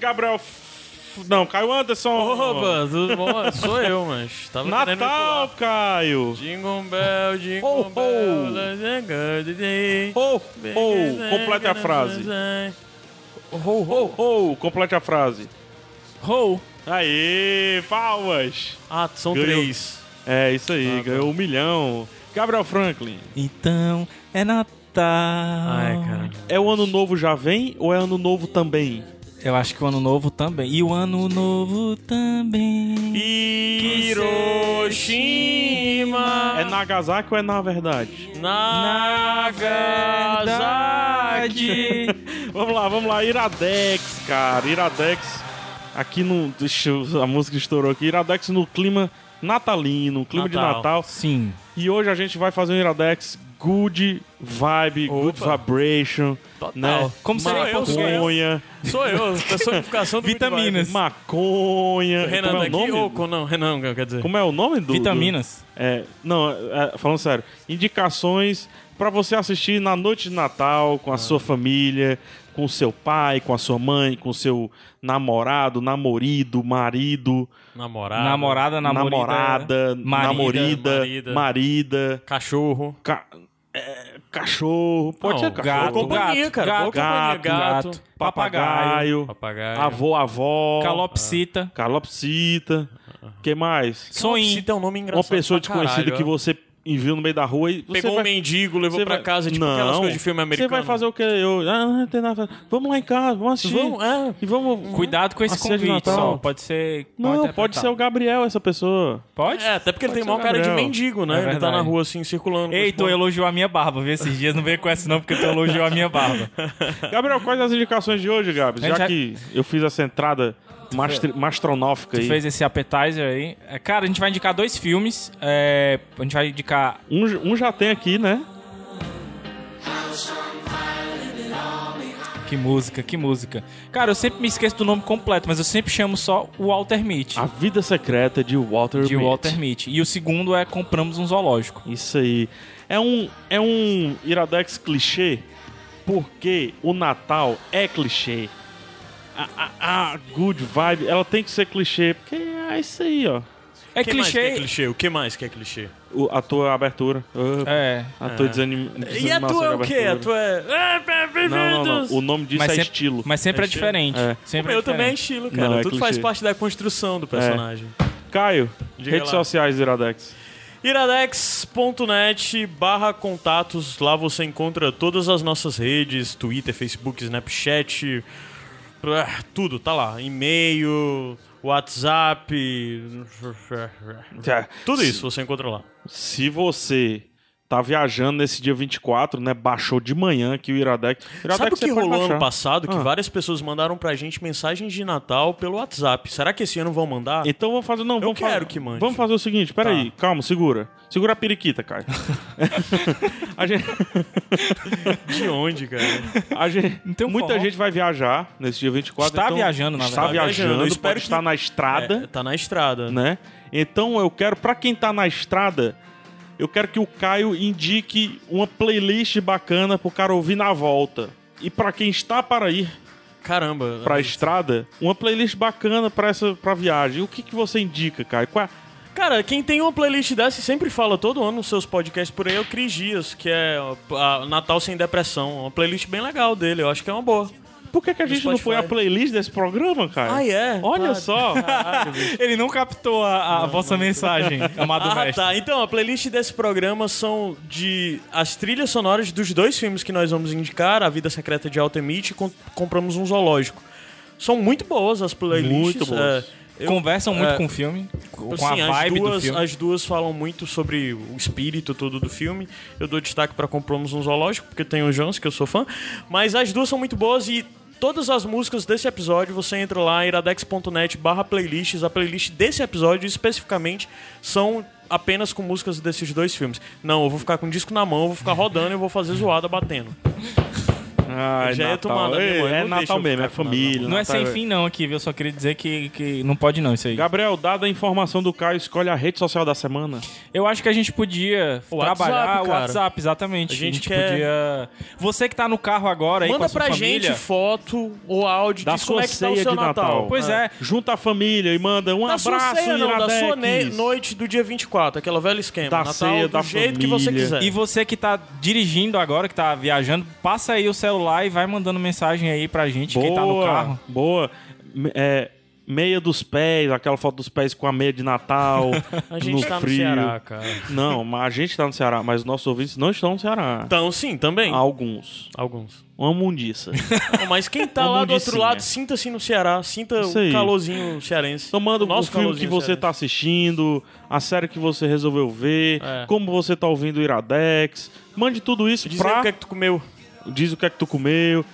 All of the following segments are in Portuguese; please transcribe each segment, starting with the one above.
Gabriel. Não, Caio Anderson. Opa, tudo bom? Sou eu, mas tava Natal. Caio. Jingle bell, jingle bell, good day. Ho, ho, complete a frase. Ho, ho, ho, complete a frase. Ho. Aê, palmas. Ah, são Ganhou. três. É, isso aí, Ah, tá. ganhou um milhão. Gabriel Franklin, Então, é Natal. Ai, cara. é o ano novo já vem ou é ano novo também? Eu acho que o ano novo também. E o ano novo também. Hiroshima. É Nagasaki ou é na verdade? Nagasaki. Vamos lá, vamos lá. Iradex, cara. Iradex. Aqui no. Deixa eu- a música estourou aqui. Iradex no clima natalino, clima de Natal. Natal. Sim. E hoje a gente vai fazer um Iradex good vibe, good Opa. vibration. Total. Né? Como Sou seria eu, sou eu. Maconha. Sou eu, personificação do Vitaminas. Maconha. Renan Como é o daqui, nome? ou não, Renan, quer dizer. Como é o nome do. Vitaminas. do- é, não, é, falando sério. Indicações pra você assistir na noite de Natal com a sua família, com o seu pai, com a sua mãe, com o seu namorado, namorido, marido, Namorado. Namorada, namorida. namorada, marida, namorida, marida. marida, Cachorro. ca- é, cachorro, pode Não, ser cachorro, gato, companhia, gato, cara. Gato, companhia, gato. gato, papagaio, Papagaio. avô, avó, Calopsita. calopsita, que mais? Calopsita é um nome Uma engraçado pessoa pra desconhecida caralho, que ó. Você viu no meio da rua e você Pegou vai... um mendigo, levou Você pra vai- casa, tipo não, aquelas coisas de filme americano. Você vai fazer o quê? Eu, ah, não tem nada. Vamos lá em casa, vamos assistir. Vamos, é. E vamos. Cuidado com esse convite, só. Pode ser. Não, pode ser o Gabriel, essa pessoa. Pode? É, até porque ele Pode tem ser maior cara de mendigo, né? É ele tá na rua assim, circulando. Ei, tu elogiou a minha barba, viu? Esses dias não veio com essa não, porque tu elogiou a minha barba. Gabriel, quais as indicações de hoje, Já já- que eu fiz essa entrada mastronófica Tu aí. fez esse appetizer aí. É, Cara, a gente vai indicar dois filmes. É, a gente vai indicar Um, um já tem aqui, né? Que música, que música. Cara, eu sempre me esqueço do nome completo, mas eu sempre chamo só o Walter Mitty. A Vida Secreta de Walter de Mitty. Walter Mitty. E o segundo é Compramos um Zoológico. Isso aí. É um, é um Iradex clichê, porque o Natal é clichê. A, a, a good vibe, ela tem que ser clichê, porque é isso aí, ó. É O que mais que é clichê. clichê? O que mais que é clichê? O- a tua abertura. Uh, É. a tua desanim, E a tua é o quê? A tua é. Ah, bem-vindos! Não, não, não. O nome disso Mas é sempre- estilo. Mas sempre é, É diferente. É. O Sempre meu é também é estilo, cara. Não, é Tudo clichê. faz parte da construção do personagem. Caio, Diga redes lá. sociais do Iradex. iradex.net barra contatos. Lá você encontra todas as nossas redes, Twitter, Facebook, Snapchat, ah, tudo, tá lá. E-mail, WhatsApp. Tudo isso você encontra lá. Se você tá viajando nesse dia 24, né? Baixou de manhã aqui o Iradex. Iradex Sabe o você que rolou ano baixar. passado? Que Ah. várias pessoas mandaram pra gente mensagens de Natal pelo WhatsApp. Será que esse ano vão mandar? Então vamos fazer. Não, vamos quero fazer, que mande. Vamos fazer o seguinte, peraí, calma, segura. Segura a periquita, Caio. a gente, De onde, cara? a gente- Não tem um muita forró. gente vai viajar nesse dia 24. Está então, viajando, na Está verdade. Tá viajando, eu espero pode que- estar na estrada, É, tá na estrada. né? Então eu quero, pra quem tá na estrada, eu quero que o Caio indique uma playlist bacana pro cara ouvir na volta. E pra quem está para ir Caramba. pra estrada, uma playlist bacana pra essa pra viagem. O que que você indica, Caio? Qual é- Cara, quem tem uma playlist dessa e sempre fala todo ano nos seus podcasts por aí é o Cris Dias, que é a Natal Sem Depressão. Uma playlist bem legal dele, eu acho que é uma boa. Por que, que a gente não põe a playlist desse programa, Caio? Ah, é? Olha só. Ele não captou a, a vossa mensagem, amado Ah, mestre. tá. Então, a playlist desse programa são de as trilhas sonoras dos dois filmes que nós vamos indicar, A Vida Secreta de Altemite e Com- Compramos um Zoológico. São muito boas as playlists. Muito boas. é, conversam muito é, com o filme, com Assim, a vibe as, duas, do filme. as duas falam muito sobre o espírito todo do filme. Eu dou destaque pra Compramos um Zoológico, porque tem o Jones, que eu sou fã. Mas as duas são muito boas e todas as músicas desse episódio, você entra lá, iradex.net barra playlists. A playlist desse episódio, especificamente, são apenas com músicas desses dois filmes. Não, eu vou ficar com o disco na mão, eu vou ficar rodando e eu vou fazer zoada batendo. Ai, Já ia Natal. tomar, é Natal mesmo, é família. Não é Natal sem fim não aqui, viu? Eu só queria dizer que, que não pode não isso aí. Gabriel, dada a informação do Caio, escolhe a rede social da semana. Eu acho que a gente podia O trabalhar WhatsApp, o. WhatsApp, exatamente. A gente podia. quer- Você que tá no carro agora aí com Manda a sua pra família. gente foto ou áudio Da sua é que tá o ceia seu de Natal. Natal. Pois é. Junta a família e manda um Da sua abraço, ceia, não, da sua noite do dia 24, aquela velha esquema. Da Natal ceia, do da jeito que você quiser. E você que tá dirigindo agora, que tá viajando, passa aí o celular e vai mandando mensagem aí pra gente, quem tá no carro. Boa. É, meia dos pés, aquela foto dos pés com a meia de Natal. A gente no tá frio. no Ceará, cara. Não, mas a gente tá no Ceará, mas os nossos ouvintes não estão no Ceará. Então, sim, também. Alguns. Alguns. Uma mundiça. Não, mas quem tá Uma lá do outro lado, sinta-se no Ceará, sinta o calorzinho cearense. Então manda o nosso filme que você cearense. tá assistindo, a série que você resolveu ver, É. como você tá ouvindo o Iradex. Mande tudo isso Diz pra... o que é que tu comeu. Diz o que é que tu comeu.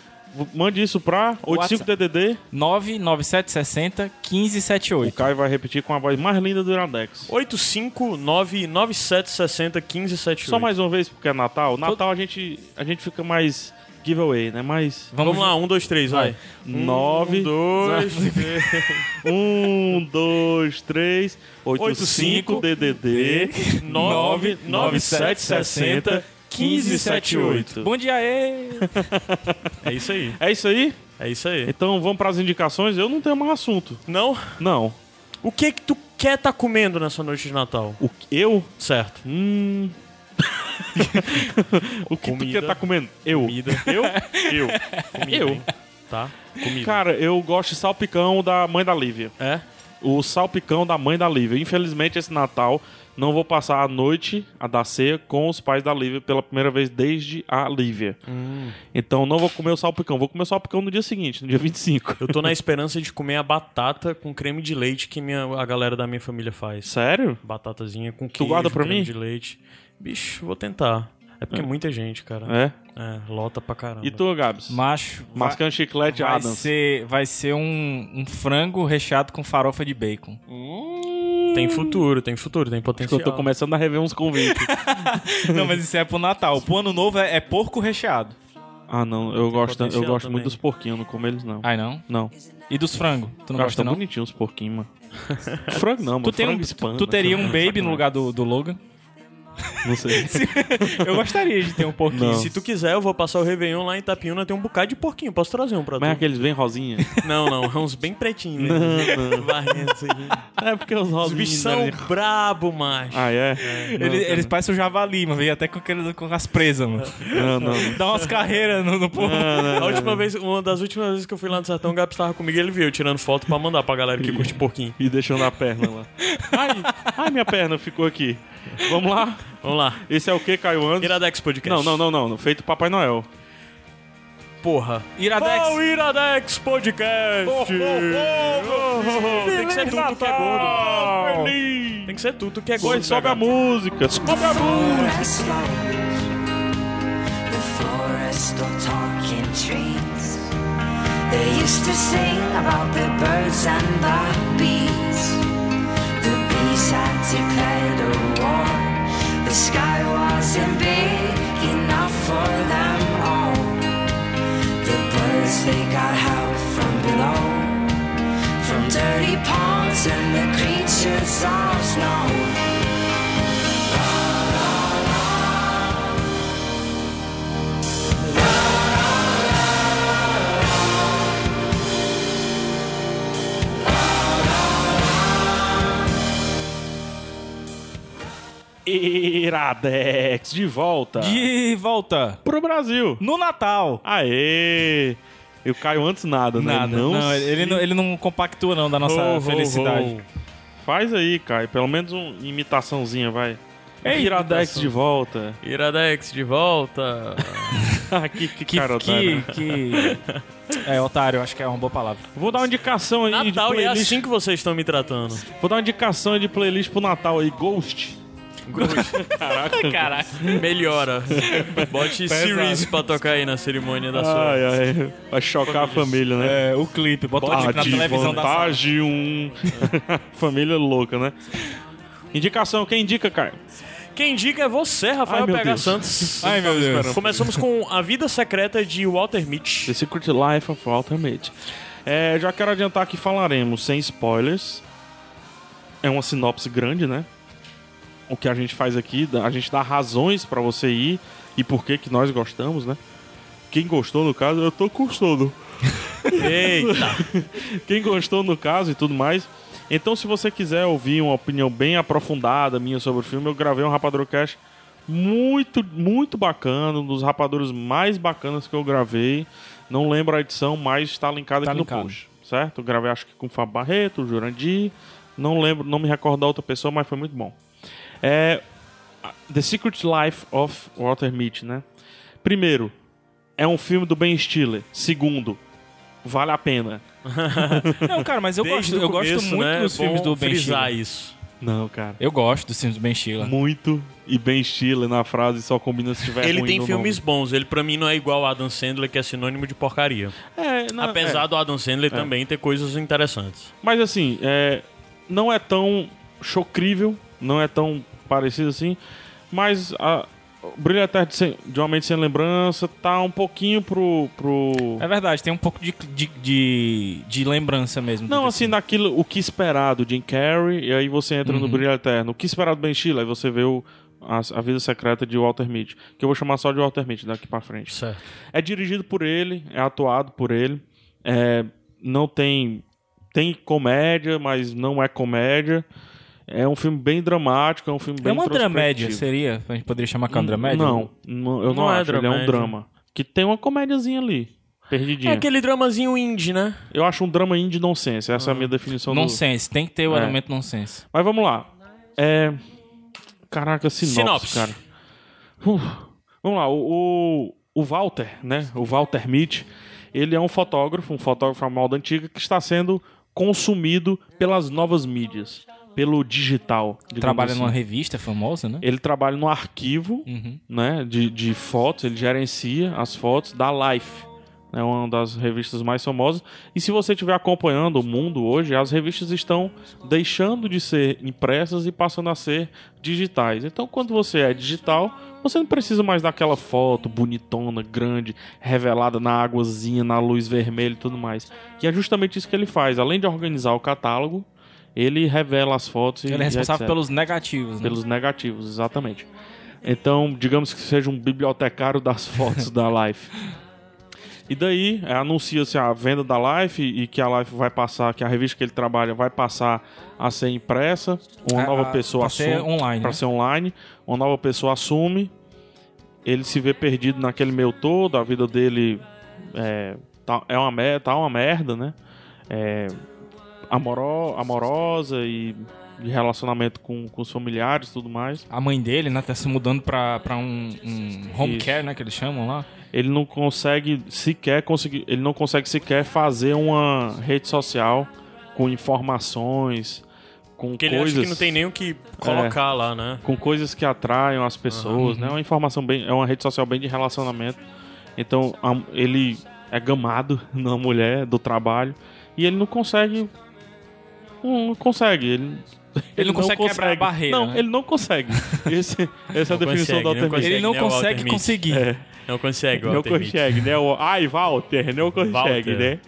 Mande isso pra 85DDD. 99760 O 1578. Caio vai repetir com a voz mais linda do Iradex. 85997601578. Só mais uma vez, porque é Natal. Natal a gente, a gente fica mais giveaway, né? Mais Vamos, lá, um, dois, três, vai. Nove. Um, dois, três. um, dois, três, oito, cinco, DDD, nove, nove, sete, sessenta, quinze, sete, oito. Bom dia aí! É isso aí. É isso aí? É isso aí. Então vamos para as indicações. Eu não tenho mais assunto. Não? Não. O que que tu quer tá comendo nessa noite de Natal? O que- eu? Certo. Hum. o que tu Comida. quer tá comendo? Eu. Comida. Eu? Eu. Comida, Eu. hein? Tá? Comida. Cara, eu gosto de salpicão da mãe da Lívia. É? O salpicão da mãe da Lívia. Infelizmente, esse Natal não vou passar a noite, a da ceia, com os pais da Lívia pela primeira vez desde a Lívia. Hum. Então não vou comer o salpicão. Vou comer o salpicão no dia seguinte, no dia 25. Eu tô na esperança de comer a batata com creme de leite que minha, a galera da minha família faz. Sério? Batatazinha com queijo, guarda pra creme mim? de leite. Bicho, vou tentar. É porque é muita gente, cara. É. É, lota pra caramba. E tu, Gabs? Macho, Mascando chiclete vai Adams. ser, vai ser um, um frango recheado com farofa de bacon. Tem futuro, tem futuro, tem Acho potencial. eu tô começando a rever uns convites. Não, mas isso é pro Natal. Pro ano novo é, é porco recheado. ah, não. Eu gosto, eu gosto também. muito dos porquinhos. Não como eles, não. Ai, não? Não. E dos frangos? Tu não eu gosta, tão não? bonitinho os porquinhos, mano. frango não, mano. Tu, tem um, frango hispano, tu teria um baby no lugar do, do Logan? Não sei. Eu gostaria de ter um porquinho. Não. Se tu quiser, eu vou passar o Réveillon lá em Itapiúna, tem um bocado de porquinho. Posso trazer um pra tu? Mas é aqueles bem rosinha. Não, não, é uns bem pretinhos. mesmo. Varrendo isso aí. é porque os Os rosinhos... bichos são né? brabo, macho. Ah, é? Eles, eles parecem o javali, mano. Veio até com, aqueles, com as presas, mano. Não, não. não. Dá umas carreiras no, no porco. A última vez, uma das últimas vezes que eu fui lá no Sertão, o Gabs tava comigo e ele viu eu tirando foto pra mandar pra galera que curte porquinho. E deixando a perna lá. Ai, ai, minha perna ficou aqui. Vamos lá? Vamos lá. Esse é o que, Caio Andes? Iradex Podcast. Não, não, não, não. Feito Papai Noel. Porra. Iradex. Oh, Iradex Podcast! Oh, oh, oh, oh. Tem que ser tudo que é gordo. Tem que ser tudo que é gordo. Pois sobe a música. Sobe a música. the forest of talking trees. They used to sing about the birds and the bees. The bees had declared a war. The sky wasn't big enough for them all. The birds, they got help from below. From dirty ponds and the creatures of snow. Iradex de volta De volta. pro Brasil. No Natal. Aê! Eu caio antes nada, né? Nada. Não, ele, se- não, ele não compactua, não, da nossa ho, felicidade. ho. Faz aí, Caio. Pelo menos uma imitaçãozinha, vai. Ei, Iradex de volta. Iradex de volta. Ah, que, que, Que, cara, que, que... É, otário, acho que é uma boa palavra. Vou dar uma indicação aí de Natal e é playlist. assim que vocês estão me tratando. Vou dar uma indicação aí de playlist pro Natal aí. Ghost. Caraca. Melhora. Bote Series pra tocar aí na cerimônia da sua. Ai, ai. Vai chocar a família, né? É, o clipe, bota o clipe na televisão da sala. vantagem um... família louca, né? Indicação, quem indica, Caio? Quem indica é você, Rafael Ai, Deus. Santos. Ai, meu Deus. Começamos com A Vida Secreta de Walter Mitty. The Secret Life of Walter Mitty. É, já quero adiantar que falaremos sem spoilers. É uma sinopse grande, né? O que a gente faz aqui, a gente dá razões pra você ir e por que que nós gostamos, né? Quem gostou, no caso, eu tô com sono. Eita. Quem gostou, no caso, e tudo mais. Então, se você quiser ouvir uma opinião bem aprofundada minha sobre o filme, eu gravei um Rapadura Cast muito, muito bacana, um dos rapadores mais bacanas que eu gravei. Não lembro a edição, mas está linkado Tá aqui linkado. no post, certo? Eu gravei acho que com o Fábio Barreto, o Jurandir, não lembro, não me recordo da outra pessoa, mas foi muito bom. É The Secret Life of Walter Mitty, né? Primeiro, é um filme do Ben Stiller. Segundo, vale a pena. Não, cara, mas eu Desde gosto, eu gosto começo, muito né, dos é filmes do Ben frisar Stiller. isso. Não, cara. Eu gosto dos filmes do Ben Stiller. Muito e Ben Stiller na frase só combina se tiver Ele ruim tem no filmes bons. Ele, pra mim, não é igual ao Adam Sandler, que é sinônimo de porcaria. nome. É, não, Apesar é. do Adam Sandler também ter coisas interessantes. Mas assim, é, não é tão chocrível, não é tão parecido assim, mas a o Brilho Eterno de, Sem- de Uma Mente Sem Lembrança tá um pouquinho pro... pro... É verdade, tem um pouco de, de, de, de lembrança mesmo. Não, assim, filme. naquilo, o que esperar do Jim Carrey, e aí você entra no Brilho Eterno. O que esperar do Ben Stiller, aí você vê o, a, a Vida Secreta de Walter Mitty, que eu vou chamar só de Walter Mitty daqui pra frente. Certo. É dirigido por ele, é atuado por ele. É, não tem. Tem comédia, mas não é comédia. É um filme bem dramático, é um filme bem É uma dramédia, seria? A gente poderia chamar que é uma dramédia? Não, não, eu não, Não é acho. Ele é um dramédia. drama. Que tem uma comédiazinha ali. Perdidinha. É aquele dramazinho indie, né? Eu acho um drama indie nonsense. Essa é a minha definição do... Nonsense, tem que ter o É. elemento nonsense. Mas vamos lá. É. Caraca, sinopse, Sinopse. cara. Vamos lá, o, o, o Walter, né? O Walter Mitty, ele é um fotógrafo, um fotógrafo à moda antiga que está sendo consumido pelas novas mídias, pelo digital. Trabalha assim. numa revista famosa, né? Ele trabalha no arquivo Uhum. né, de, de fotos, ele gerencia as fotos da Life, é uma das revistas mais famosas. E se você estiver acompanhando o mundo hoje, as revistas estão deixando de ser impressas e passando a ser digitais. Então, quando você é digital, você não precisa mais daquela foto bonitona, grande, revelada na águazinha, na luz vermelha e tudo mais. E é justamente isso que ele faz. Além de organizar o catálogo, ele revela as fotos e Ele é responsável etc. pelos negativos, né? Pelos negativos, exatamente. Então, digamos que seja um bibliotecário das fotos da Life. E daí, é, anuncia-se a venda da Life e que a Life vai passar, que a revista que ele trabalha vai passar a ser impressa. Uma A- nova pessoa pra ser assume. online, Pra né? ser online. Uma nova pessoa assume. Ele se vê perdido naquele meio todo. A vida dele é, tá, é uma, tá uma merda, né? É, amoro, amorosa e de relacionamento com, com os familiares e tudo mais. A mãe dele, né, tá se mudando pra, pra um, um home Isso. care, né, que eles chamam lá. Ele não consegue sequer conseguir, ele não consegue sequer fazer uma rede social com informações, com Porque ele coisas acha que não tem nem o que colocar lá, né? com coisas que atraiam as pessoas, né? É uma informação bem, é uma rede social bem de relacionamento. Então, a- ele é gamado na mulher do trabalho e ele não consegue não consegue, ele Ele não consegue quebrar a barreira, Não, né? ele não consegue. Esse, essa é a Não definição não Walter consegue. Ele não né, Walter consegue Mitty? conseguir. É. Não consegue, Não Walter Mitty. consegue, né? O, ai, Walter, não consegue, Walter. né?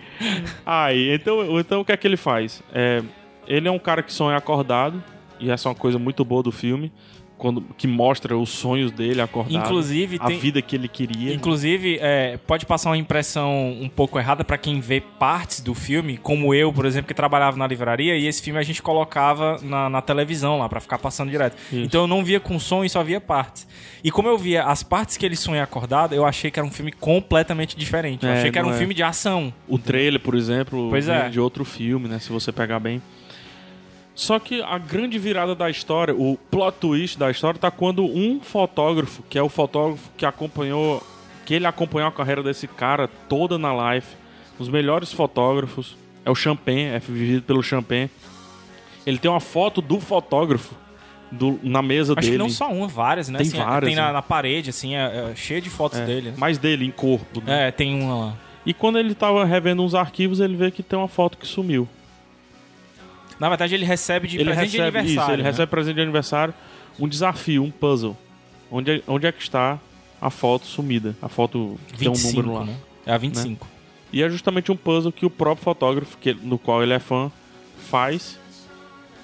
Aí, então, então o que é que ele faz? É, ele é um cara que sonha acordado, e essa é uma coisa muito boa do filme, quando, que mostra os sonhos dele acordado. Inclusive, a tem- vida que ele queria. Inclusive, é, pode passar uma impressão um pouco errada pra quem vê partes do filme, como eu, por exemplo, que trabalhava na livraria, e esse filme a gente colocava na, na televisão lá pra ficar passando direto. Então eu não via com som e só via partes. E como eu via as partes que ele sonha acordado, eu achei que era um filme completamente diferente. Eu É, achei que era um é. filme de ação. O trailer, por exemplo, Pois é. de outro filme, né? Se você pegar bem. Só que a grande virada da história, o plot twist da história, tá quando um fotógrafo, que é o fotógrafo que acompanhou, que ele acompanhou a carreira desse cara toda na live, os melhores fotógrafos, é o Champagne, é vivido pelo Champagne. Ele tem uma foto do fotógrafo do- na mesa Acho dele. que não só uma, várias, né? Tem Assim, várias, Tem na, né? na parede, assim, é, é cheio de fotos É, dele. né? mais dele em corpo. né? É, tem uma lá. E quando ele tava revendo uns arquivos, ele vê que tem uma foto que sumiu. Na verdade, ele recebe de ele presente de recebe aniversário. isso, ele né? recebe presente de aniversário um desafio, um puzzle. Onde é, onde é que está a foto sumida? A foto que tem um 25, número lá. né? É a 25. E é justamente um puzzle que o próprio fotógrafo, que, no qual ele é fã, faz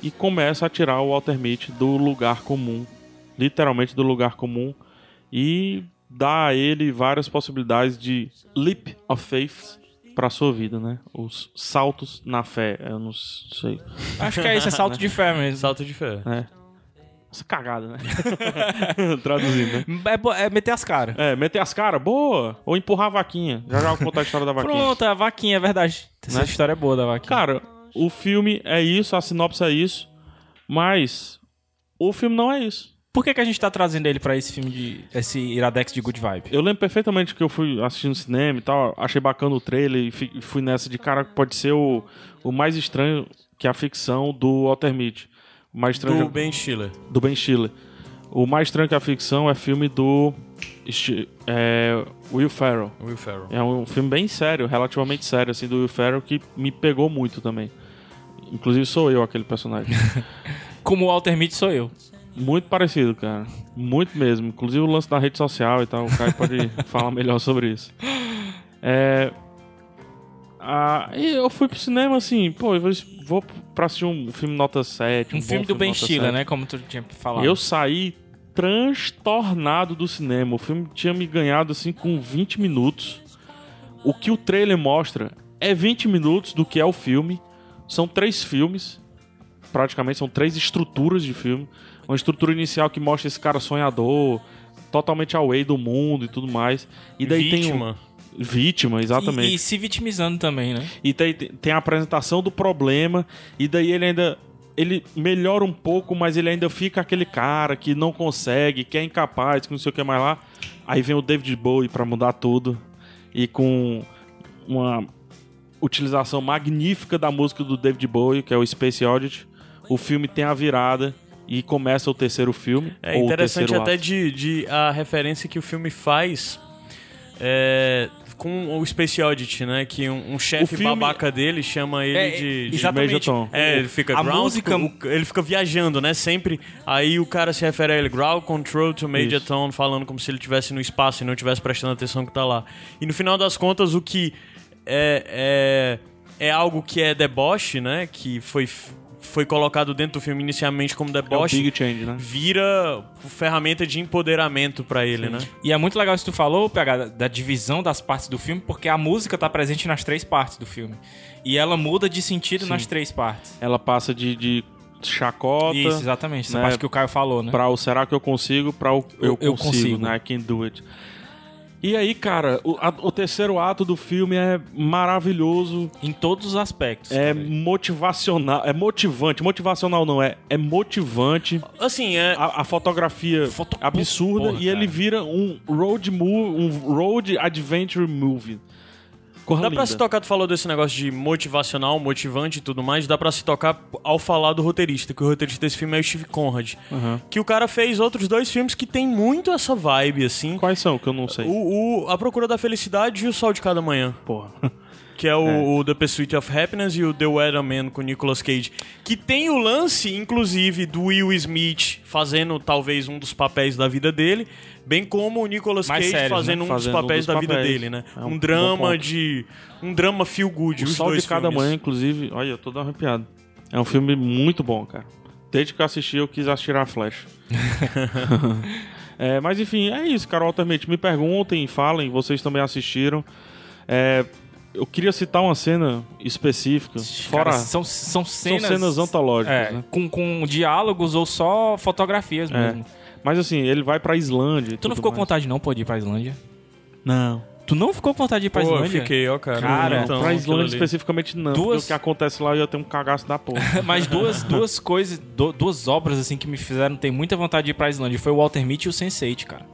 e começa a tirar o Walter Mitty do lugar comum. Literalmente do lugar comum. E dá a ele várias possibilidades de leap of faith pra sua vida, né? Os saltos na fé. Eu não sei. Acho que é isso, é salto de fé mesmo. Salto de fé. É. Essa cagada, né? Traduzindo, né? É, é meter as caras. É, meter as caras, boa! Ou empurrar a vaquinha. Já já vou contar a história da vaquinha. Pronto, a vaquinha, é verdade. Essa Né? história é boa da vaquinha. Cara, o filme é isso, a sinopse é isso, mas o filme não é isso. Por que, que a gente tá trazendo ele pra esse filme de. esse Iradex de Good Vibe? Eu lembro perfeitamente que eu fui assistindo no cinema e tal, achei bacana o trailer e fi- fui nessa de cara que pode ser o, o mais estranho que a ficção do Walter Mitty. O mais estranho Do Ben Stiller. do Ben Stiller. O mais estranho que a ficção é filme do é, Will Ferrell. Will Ferrell. É um filme bem sério, relativamente sério, assim, do Will Ferrell, que me pegou muito também. Inclusive sou eu aquele personagem. Como o Walter Mitty sou eu. Muito parecido, cara. Muito mesmo. Inclusive o lance da rede social e tal. O Caio pode falar melhor sobre isso. É. Ah, eu fui pro cinema assim, pô, eu vou, pra assistir um filme nota 7. Um, bom filme do Ben Stiller, 7. né? Como tu tinha falado. Eu saí transtornado do cinema. O filme tinha me ganhado assim com 20 minutos. O que o trailer mostra é 20 minutos do que é o filme. São três filmes. Praticamente são três estruturas de filme. Uma estrutura inicial que mostra esse cara sonhador, totalmente away do mundo e tudo mais. E daí tem Vítima. um vítima, exatamente. E, e se vitimizando também, né? E tem, tem a apresentação do problema, e daí ele ainda. Ele melhora um pouco, mas ele ainda fica aquele cara que não consegue, que é incapaz, que não sei o que mais lá. Aí vem o David Bowie pra mudar tudo. E com uma utilização magnífica da música do David Bowie, que é o Space Oddity. O filme tem a virada e começa o terceiro filme. É ou o interessante terceiro até ato. de, de a referência que o filme faz é, com o Space Oddity, né? Que um, um chefe filme- babaca dele chama ele É, de, de. Major Tom. É, ele fica A ground, música- o- ele fica viajando, né? Sempre. Aí o cara se refere a ele, ground control to Major Isso. Tom, falando como se ele estivesse no espaço e não estivesse prestando atenção que tá lá. E no final das contas, o que é, é, é algo que é deboche, né? Que foi, foi colocado dentro do filme inicialmente como É o deboche. Big Change, né? Vira ferramenta de empoderamento pra ele, né? E é muito legal isso que tu falou, PH, da, da divisão das partes do filme, porque a música tá presente nas três partes do filme. E ela muda de sentido nas três partes. Ela passa de, de chacota. Isso, exatamente. Essa né, parte que o Caio falou, né? Pra o será que eu consigo, pra o eu, Eu consigo, consigo. né? I can do it. E aí, cara, o, a- o terceiro ato do filme é maravilhoso, Em todos os aspectos. é cara. motivacional, é motivante. Motivacional não, é, é motivante. Assim, é. A, a fotografia Foto- absurda Porra, e ele cara. vira um road movie, um road adventure movie. Corra Dá pra linda. se tocar, tu falou desse negócio de motivacional, motivante e tudo mais, dá pra se tocar ao falar do roteirista, que o roteirista desse filme é o Steve Conrad. Uhum. Que o cara fez outros dois filmes que tem muito essa vibe, assim. Quais são que eu não sei? O, o A Procura da Felicidade e O Sol de Cada Manhã. Porra. Que é o, o The Pursuit of Happiness e o The Weatherman com Nicolas Cage. Que tem o lance, inclusive, do Will Smith fazendo talvez um dos papéis da vida dele, bem como o Nicolas Mais Cage sérios, né? fazendo um Fazendo dos um papéis dos da vida papéis. dele, né? É um um, drama de. Um drama feel good. O os Sol dois de Cada filmes. Manhã, inclusive, olha, eu tô dando arrepiado. É um filme muito bom, cara. Desde que eu assisti, eu quis atirar a flecha. É, mas enfim, é isso, cara. Altamente, me perguntem, falem, vocês também assistiram. É, eu queria citar uma cena específica, fora. Cara, são, são cenas... são cenas antológicas, É, né? com, com diálogos ou só fotografias É. mesmo. Mas assim, ele vai pra Islândia. e Tu não ficou com mais. vontade não, pô, de ir pra Islândia? Não. Tu não ficou com vontade de ir pra Pô, eu Islândia? fiquei, ó, cara. Cara, então, pra Islândia especificamente não. Duas- Porque o que acontece lá eu ia ter um cagaço da porra. Mas duas, duas coisas, du- duas obras assim que me fizeram ter muita vontade de ir pra Islândia foi o Walter Mitty e o Sense8, cara.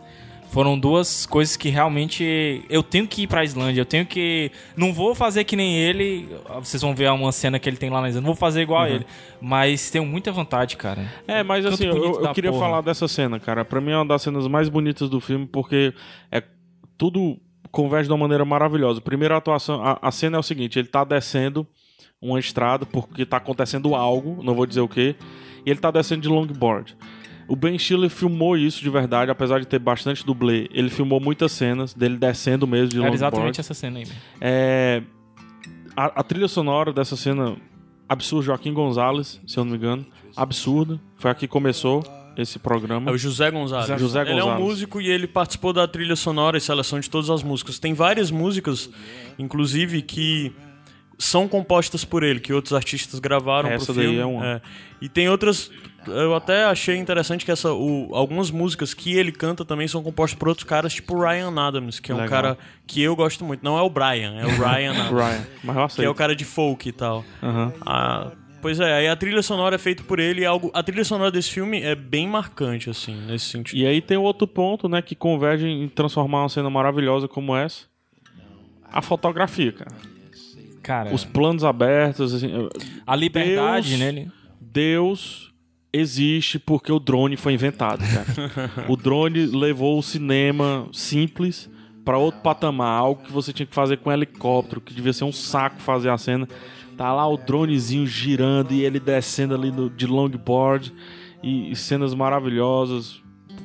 Foram duas coisas que realmente eu tenho que ir pra Islândia, eu tenho que não vou fazer que nem ele, vocês vão ver uma cena que ele tem lá na Islândia, não vou fazer igual a ele, mas tenho muita vontade, cara. É, mas assim, eu, eu queria porra. falar dessa cena, cara. Pra mim é uma das cenas mais bonitas do filme, porque é tudo converge de uma maneira maravilhosa. Primeiro a atuação, a, a cena é o seguinte, ele tá descendo uma estrada porque tá acontecendo algo, não vou dizer o que, e ele tá descendo de longboard. O Ben Stiller filmou isso de verdade, apesar de ter bastante dublê. Ele filmou muitas cenas dele descendo mesmo de Era longboard. exatamente essa cena aí. É, a, a trilha sonora dessa cena absurda, Joaquim Gonzalez, se eu não me engano, absurda. Foi aqui que começou esse programa. É o José Gonzalez. José Ele é um Gonzalez. músico e ele participou da trilha sonora e seleção de todas as músicas. Tem várias músicas, inclusive, que são compostas por ele, que outros artistas gravaram Essa pro daí filme. é uma. E tem outras. Eu até achei interessante que essa, o- algumas músicas que ele canta também são compostas por outros caras, tipo o Ryan Adams, que é um Legal. cara que eu gosto muito. Não é o Brian, é o Ryan Adams. Ryan, mas eu que é o cara de folk e tal. Aham. Ah, pois é, aí a trilha sonora é feita por ele e algo. A trilha sonora desse filme é bem marcante, assim, nesse sentido. E aí tem outro ponto, né, que converge em transformar uma cena maravilhosa como essa. A fotografia, cara. Cara, Os planos abertos, assim, a liberdade Deus- nele. Deus existe porque o drone foi inventado, cara. o drone levou o cinema simples pra outro patamar, algo que você tinha que fazer com helicóptero, que devia ser um saco fazer a cena. Tá lá o dronezinho girando e ele descendo ali no- de longboard e, e cenas maravilhosas,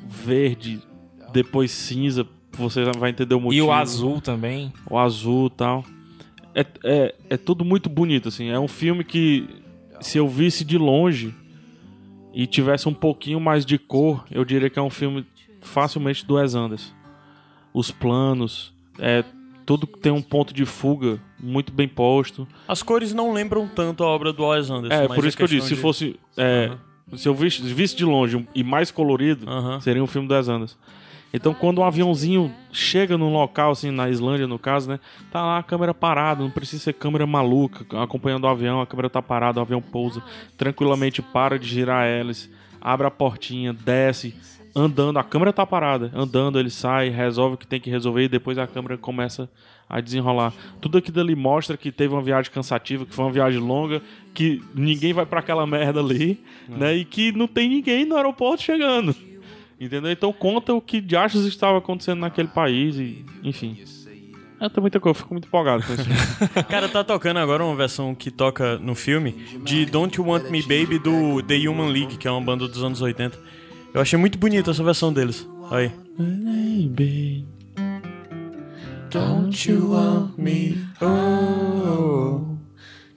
verde, depois cinza, você vai entender o E motivo o azul também. o azul e tal. É, é, é tudo muito bonito, assim. É um filme que, se eu visse de longe e tivesse um pouquinho mais de cor, eu diria que é um filme facilmente do Wes Anderson. Os planos, é, tudo tem um ponto de fuga muito bem posto. As cores não lembram tanto a obra do Wes Anderson. É, por isso que eu disse, se de- fosse... é, Se eu visse, visse de longe e mais colorido, Aham. seria um filme do Wes Anderson. Então, quando um aviãozinho chega num local, assim, na Islândia, no caso, né? Tá lá a câmera parada, não precisa ser câmera maluca, acompanhando o avião, a câmera tá parada, o avião pousa, tranquilamente para de girar a hélice, abre a portinha, desce, andando, a câmera tá parada, andando, ele sai, resolve o que tem que resolver e depois a câmera começa a desenrolar. Tudo aquilo ali mostra que teve uma viagem cansativa, que foi uma viagem longa, que ninguém vai pra aquela merda ali, né? E que não tem ninguém no aeroporto chegando. Entendeu? Então conta o que de achas estava acontecendo naquele país e, enfim. É, tem muita coisa, eu fico muito empolgado com isso. Cara, tá tocando agora uma versão que toca no filme de Don't You Want Me Baby do The Human League, que é uma banda dos anos 80. Eu achei muito bonita essa versão deles. Aí. Baby. Don't you want me? Oh,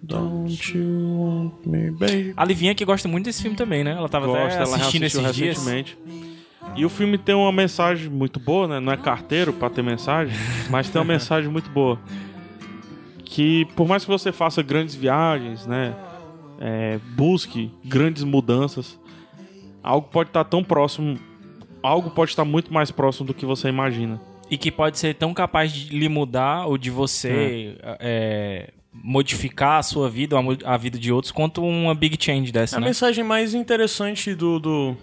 don't you want me, baby? A Livinha que gosta muito desse filme também, né? Ela tava Gosta, até ela assistindo reassistiu esses dias. recentemente. E o filme tem uma mensagem muito boa, né? Não é carteiro pra ter mensagem, mas tem uma mensagem muito boa. Que por mais que você faça grandes viagens, né? é, busque grandes mudanças, algo pode estar tão próximo, algo pode estar muito mais próximo do que você imagina. E que pode ser tão capaz de lhe mudar ou de você é, modificar a sua vida ou a vida de outros quanto uma big change dessa, A né? mensagem mais interessante do, do,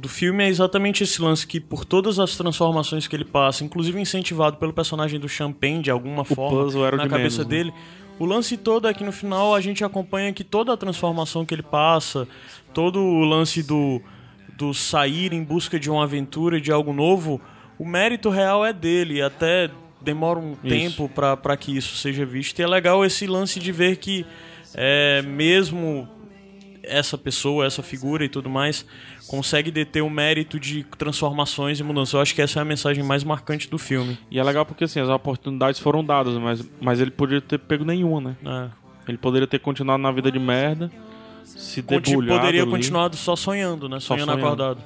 do filme é exatamente esse lance que, por todas as transformações que ele passa, inclusive incentivado pelo personagem do Champagne de alguma forma puzzle era o na de cabeça menos, né? dele, o lance todo é que no final a gente acompanha que toda a transformação que ele passa, todo o lance do, do sair em busca de uma aventura, de algo novo, o mérito real é dele, e até demora um tempo pra para que isso seja visto. E é legal esse lance de ver que é, mesmo essa pessoa, essa figura e tudo mais, consegue deter o mérito de transformações e mudanças. Eu acho que essa é a mensagem mais marcante do filme. E é legal porque assim, as oportunidades foram dadas, mas, mas ele poderia ter pego nenhuma, né? É. Ele poderia ter continuado na vida de merda, se debulhado poderia ali. continuar só sonhando, né? Só Sonhando, sonhando. acordado.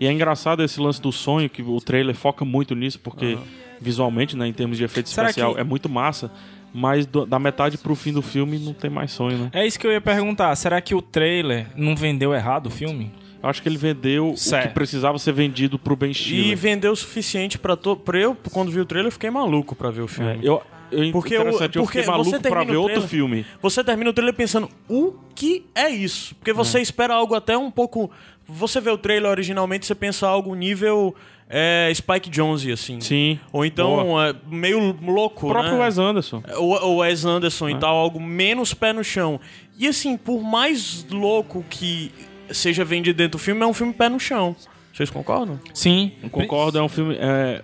E é engraçado esse lance do sonho, que o trailer foca muito nisso, porque visualmente, né, em termos de efeito Será especial, que- é muito massa, mas do- da metade pro fim do filme não tem mais sonho, né? É isso que eu ia perguntar. Será que o trailer não vendeu errado o filme? Eu acho que ele vendeu o Certo. que precisava ser vendido pro Ben E Stiller. vendeu o suficiente pra, to... pra eu, quando vi o trailer, eu fiquei maluco pra ver o filme. É, eu, eu, Porque o- eu porque fiquei maluco você pra termina ver o outro trailer- filme. Você termina o trailer pensando, o que é isso? Porque É. você espera algo até um pouco. Você vê o trailer originalmente, você pensa algo nível é, Spike Jonze, assim. Sim. Ou então é, meio louco. O próprio né? Wes Anderson. O, o Wes Anderson e tal, algo menos pé no chão. E assim, por mais louco que seja vendido dentro do filme, é um filme pé no chão. Vocês concordam? Sim. Eu concordo, é um filme. é,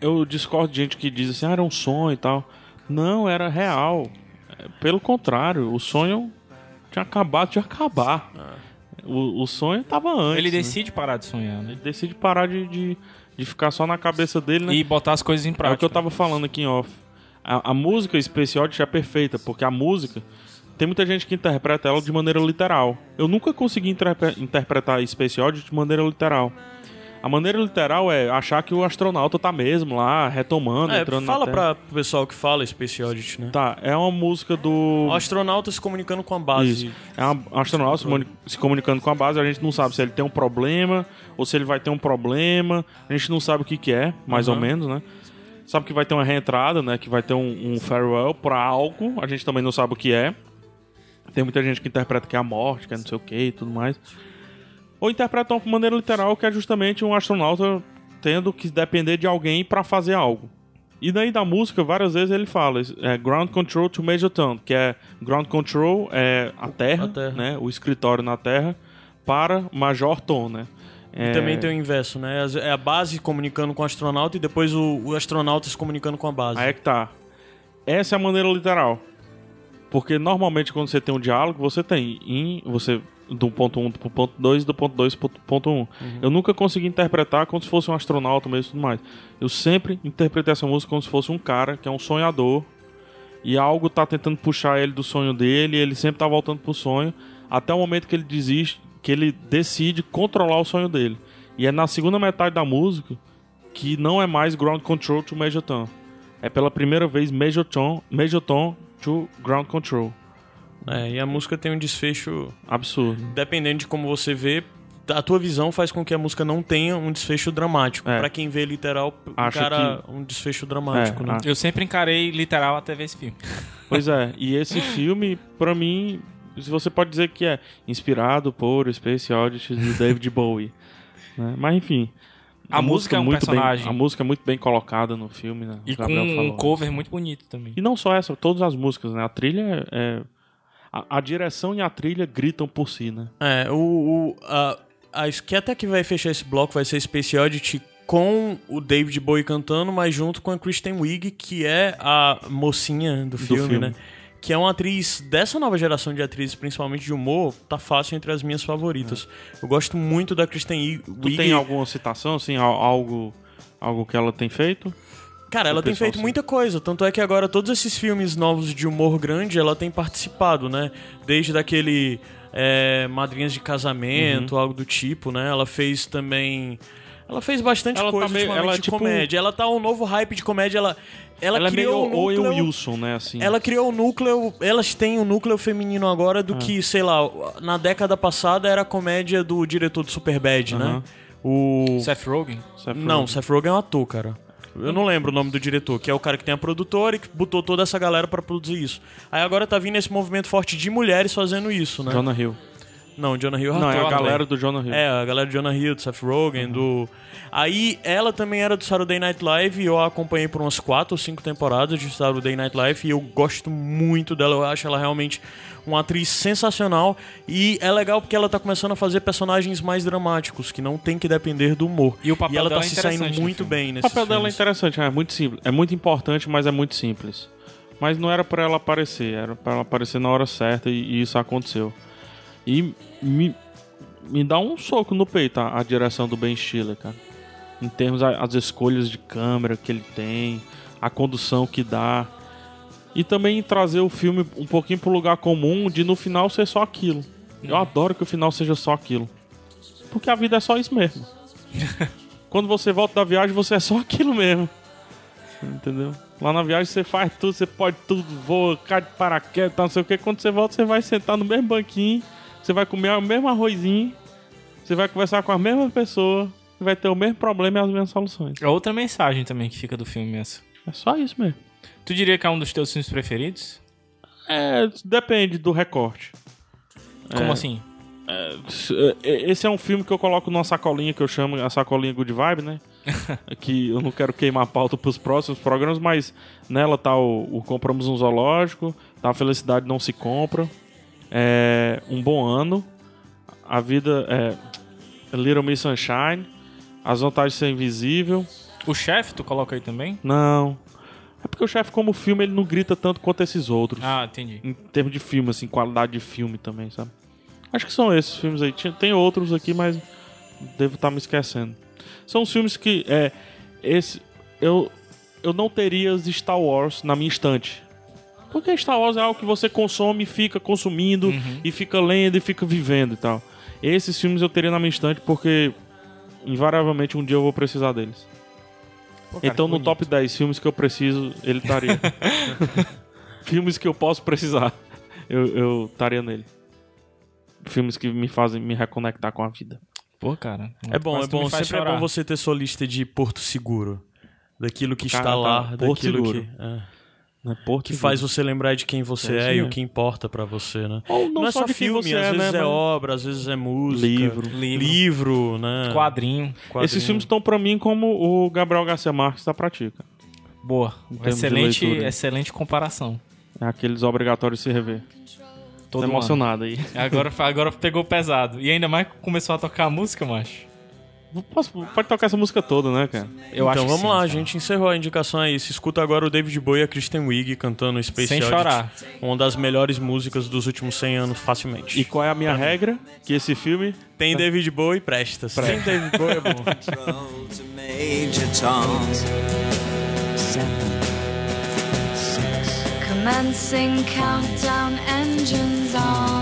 eu discordo de gente que diz assim, ah, era um sonho e tal. Não, era real. É, Pelo contrário, o sonho tinha acabado de acabar. O, o sonho tava antes. Ele né? decide parar de sonhar, né? Ele decide parar de, de, de ficar só na cabeça dele, né? E botar as coisas em É o prática. que eu tava falando aqui em off. A, a música Oddity é perfeita, porque a música tem muita gente que interpreta ela de maneira literal. Eu nunca consegui interpre- interpretar Space Oddity de maneira literal. A maneira literal é achar que o astronauta tá mesmo lá, retomando, É, entrando fala na pra pro pessoal que fala Space Oddity, né? Tá, é uma música do... O astronauta se comunicando com a base. Isso. É um astronauta se, comuni- se comunicando com a base, a gente não sabe se ele tem um problema ou se ele vai ter um problema. A gente não sabe o que, que é, mais ou menos, né? Sabe que vai ter uma reentrada, né? Que vai ter um, um farewell pra algo. A gente também não sabe o que é. Tem muita gente que interpreta que é a morte, que é não sei o que e tudo mais. Ou interpretam de maneira literal, que é justamente um astronauta tendo que depender de alguém pra fazer algo. E daí da música, várias vezes ele fala é, Ground Control to Major Tom, que é Ground Control é a terra, A terra. né? O escritório na terra, para Major Tom, né? E É, também tem o inverso, né? É a base comunicando com o astronauta e depois o, o astronauta se comunicando com a base. Aí é que tá. Essa é a maneira literal. Porque normalmente quando você tem um diálogo, você tem em você do ponto 1 pro ponto 2 do ponto 2 pro ponto 1. Eu nunca consegui interpretar como se fosse um astronauta mesmo e tudo mais. Eu sempre interpretei essa música como se fosse um cara que é um sonhador e algo tá tentando puxar ele do sonho dele, e ele sempre tá voltando pro sonho, até o momento que ele desiste, que ele decide controlar o sonho dele. E é na segunda metade da música que não é mais Ground Control to Major Tom. É pela primeira vez Major Tom, Major Tom to Ground Control. É, e a música tem um desfecho, Absurdo. dependendo de como você vê, a tua visão faz com que a música não tenha um desfecho dramático. É. Pra quem vê literal, Acha encara um desfecho dramático, É, né? a- Eu sempre encarei literal até ver esse filme. Pois é, e esse filme, pra mim, você pode dizer que é inspirado por Space Oddity de David Bowie. né? Mas enfim. A música é um muito personagem. Bem, a música é muito bem colocada no filme, né? E O com Gabriel um falou. cover muito bonito também. E não só essa, todas as músicas, né? A trilha é. A, a direção e a trilha gritam por si, né? É, o, o a, a que até que vai fechar esse bloco vai ser Space Oddity com o David Bowie cantando, mas junto com a Kristen Wiig, que é a mocinha do filme, filme. né? Que é uma atriz dessa nova geração de atrizes, principalmente de humor, tá fácil entre as minhas favoritas. Eu gosto muito da Kristen Wiig. Tu tem alguma citação, assim, al- algo, algo que ela tem feito? Cara, ela tem feito muita coisa, tanto é que agora todos esses filmes novos de humor grande ela tem participado, né? Desde daquele é, Madrinhas de Uhum. Casamento, algo do tipo, né? Ela fez também. Ela fez bastante Ela tá coisa meio- ultimamente ela é de tipo- comédia. Ela tá um novo hype de comédia. Ela, ela, Ela, é meio criou um Owen núcleo, Wilson, né? Assim. Ela criou o núcleo. Elas têm um núcleo feminino agora do que, sei lá, na década passada era a comédia do diretor do Superbad, né? Aham. O. Seth Rogen? Seth Não, Rogen. Seth Rogen é um ator, cara. Eu não lembro o nome do diretor, que é o cara que tem a produtora e que botou toda essa galera pra produzir isso. Aí agora tá vindo esse movimento forte de mulheres fazendo isso, né? Jonah Hill. Não, Jonah Hill Não, é a galera do Jonah Hill. É, a galera do Jonah Hill, do Seth Rogen, do... Aí ela também era do Saturday Night Live e eu a acompanhei por umas quatro ou cinco temporadas de Saturday Night Live e eu gosto muito dela, eu acho ela realmente uma atriz sensacional e é legal porque ela tá começando a fazer personagens mais dramáticos, que não tem que depender do humor. E o papel ela dela tá é se saindo interessante no muito bem O nesse papel dela é interessante, é muito simples. É muito importante, mas é muito simples. Mas não era pra ela aparecer, era pra ela aparecer na hora certa e, e isso aconteceu. E me, me dá um soco no peito a, a direção do Ben Stiller, cara. Em termos a- as escolhas de câmera que ele tem, a condução que dá. E também trazer o filme um pouquinho pro lugar comum de no final ser só aquilo. Eu adoro que o final seja só aquilo. Porque a vida é só isso mesmo. Quando você volta da viagem, você é só aquilo mesmo. Entendeu? Lá na viagem você faz tudo, você pode tudo, voa, cai de paraquedas, não sei o que. Quando você volta, você vai sentar no mesmo banquinho, você vai comer o mesmo arrozinho, você vai conversar com a mesma pessoa, vai ter o mesmo problema e as mesmas soluções. É outra mensagem também que fica do filme essa. É só isso mesmo. Tu diria que é um dos teus filmes preferidos? É, depende do recorte. Como É. assim? É, Esse é um filme que eu coloco numa sacolinha que eu chamo a sacolinha Good Vibe, né? que eu não quero queimar a pauta pros próximos programas, mas nela tá o, o Compramos um Zoológico, tá a Felicidade Não Se Compra, é, Um Bom Ano, A Vida é Little Miss Sunshine, As Vantagens de Ser Invisível. O chefe, tu coloca aí também? Não. É porque o chefe, como filme, ele não grita tanto quanto esses outros. Ah, entendi. Em termos de filme, assim, qualidade de filme também, sabe? Acho que são esses filmes aí. Tem outros aqui, mas devo estar me esquecendo. São os filmes que. É, esse, eu, eu não teria os Star Wars na minha estante. Porque Star Wars é algo que você consome e fica consumindo, e fica lendo e fica vivendo e tal. Esses filmes eu teria na minha estante porque invariavelmente um dia eu vou precisar deles. Pô, cara, então no bonito. top 10 filmes que eu preciso, ele estaria. filmes que eu posso precisar, eu eu estaria nele. Filmes que me fazem me reconectar com a vida. Pô, cara. É bom, é bom. Sempre é chorar. bom você ter sua lista de Porto Seguro. Daquilo que Cara, está tá, lá, Porto daquilo Seguro. que. é, Né? Que faz você lembrar de quem você É é, e o que importa pra você, né? Ou não é só só filme, às é, vezes né, é obra, às vezes é música. Livro. Livro. Livro, né? Quadrinho. Quadrinho. Esses filmes estão pra mim como o Gabriel Garcia Marques pra ti, cara. Boa. Excelente, excelente comparação. É aqueles obrigatórios de se rever. Tô Todo emocionado aí. Agora, agora pegou pesado. E ainda mais começou a tocar a música, macho. Posso- pode tocar essa música toda, né, cara? Eu então acho vamos sim, lá, a cara. gente encerrou a indicação aí. Se escuta agora o David Bowie e a Kristen Wiig cantando Space Sem Oddity, chorar. Uma das melhores músicas dos últimos 100 anos, facilmente. E qual é a minha regra? Que esse filme tem David Bowie, presta. Tem David Bowie, é bom. Commencing countdown engines on.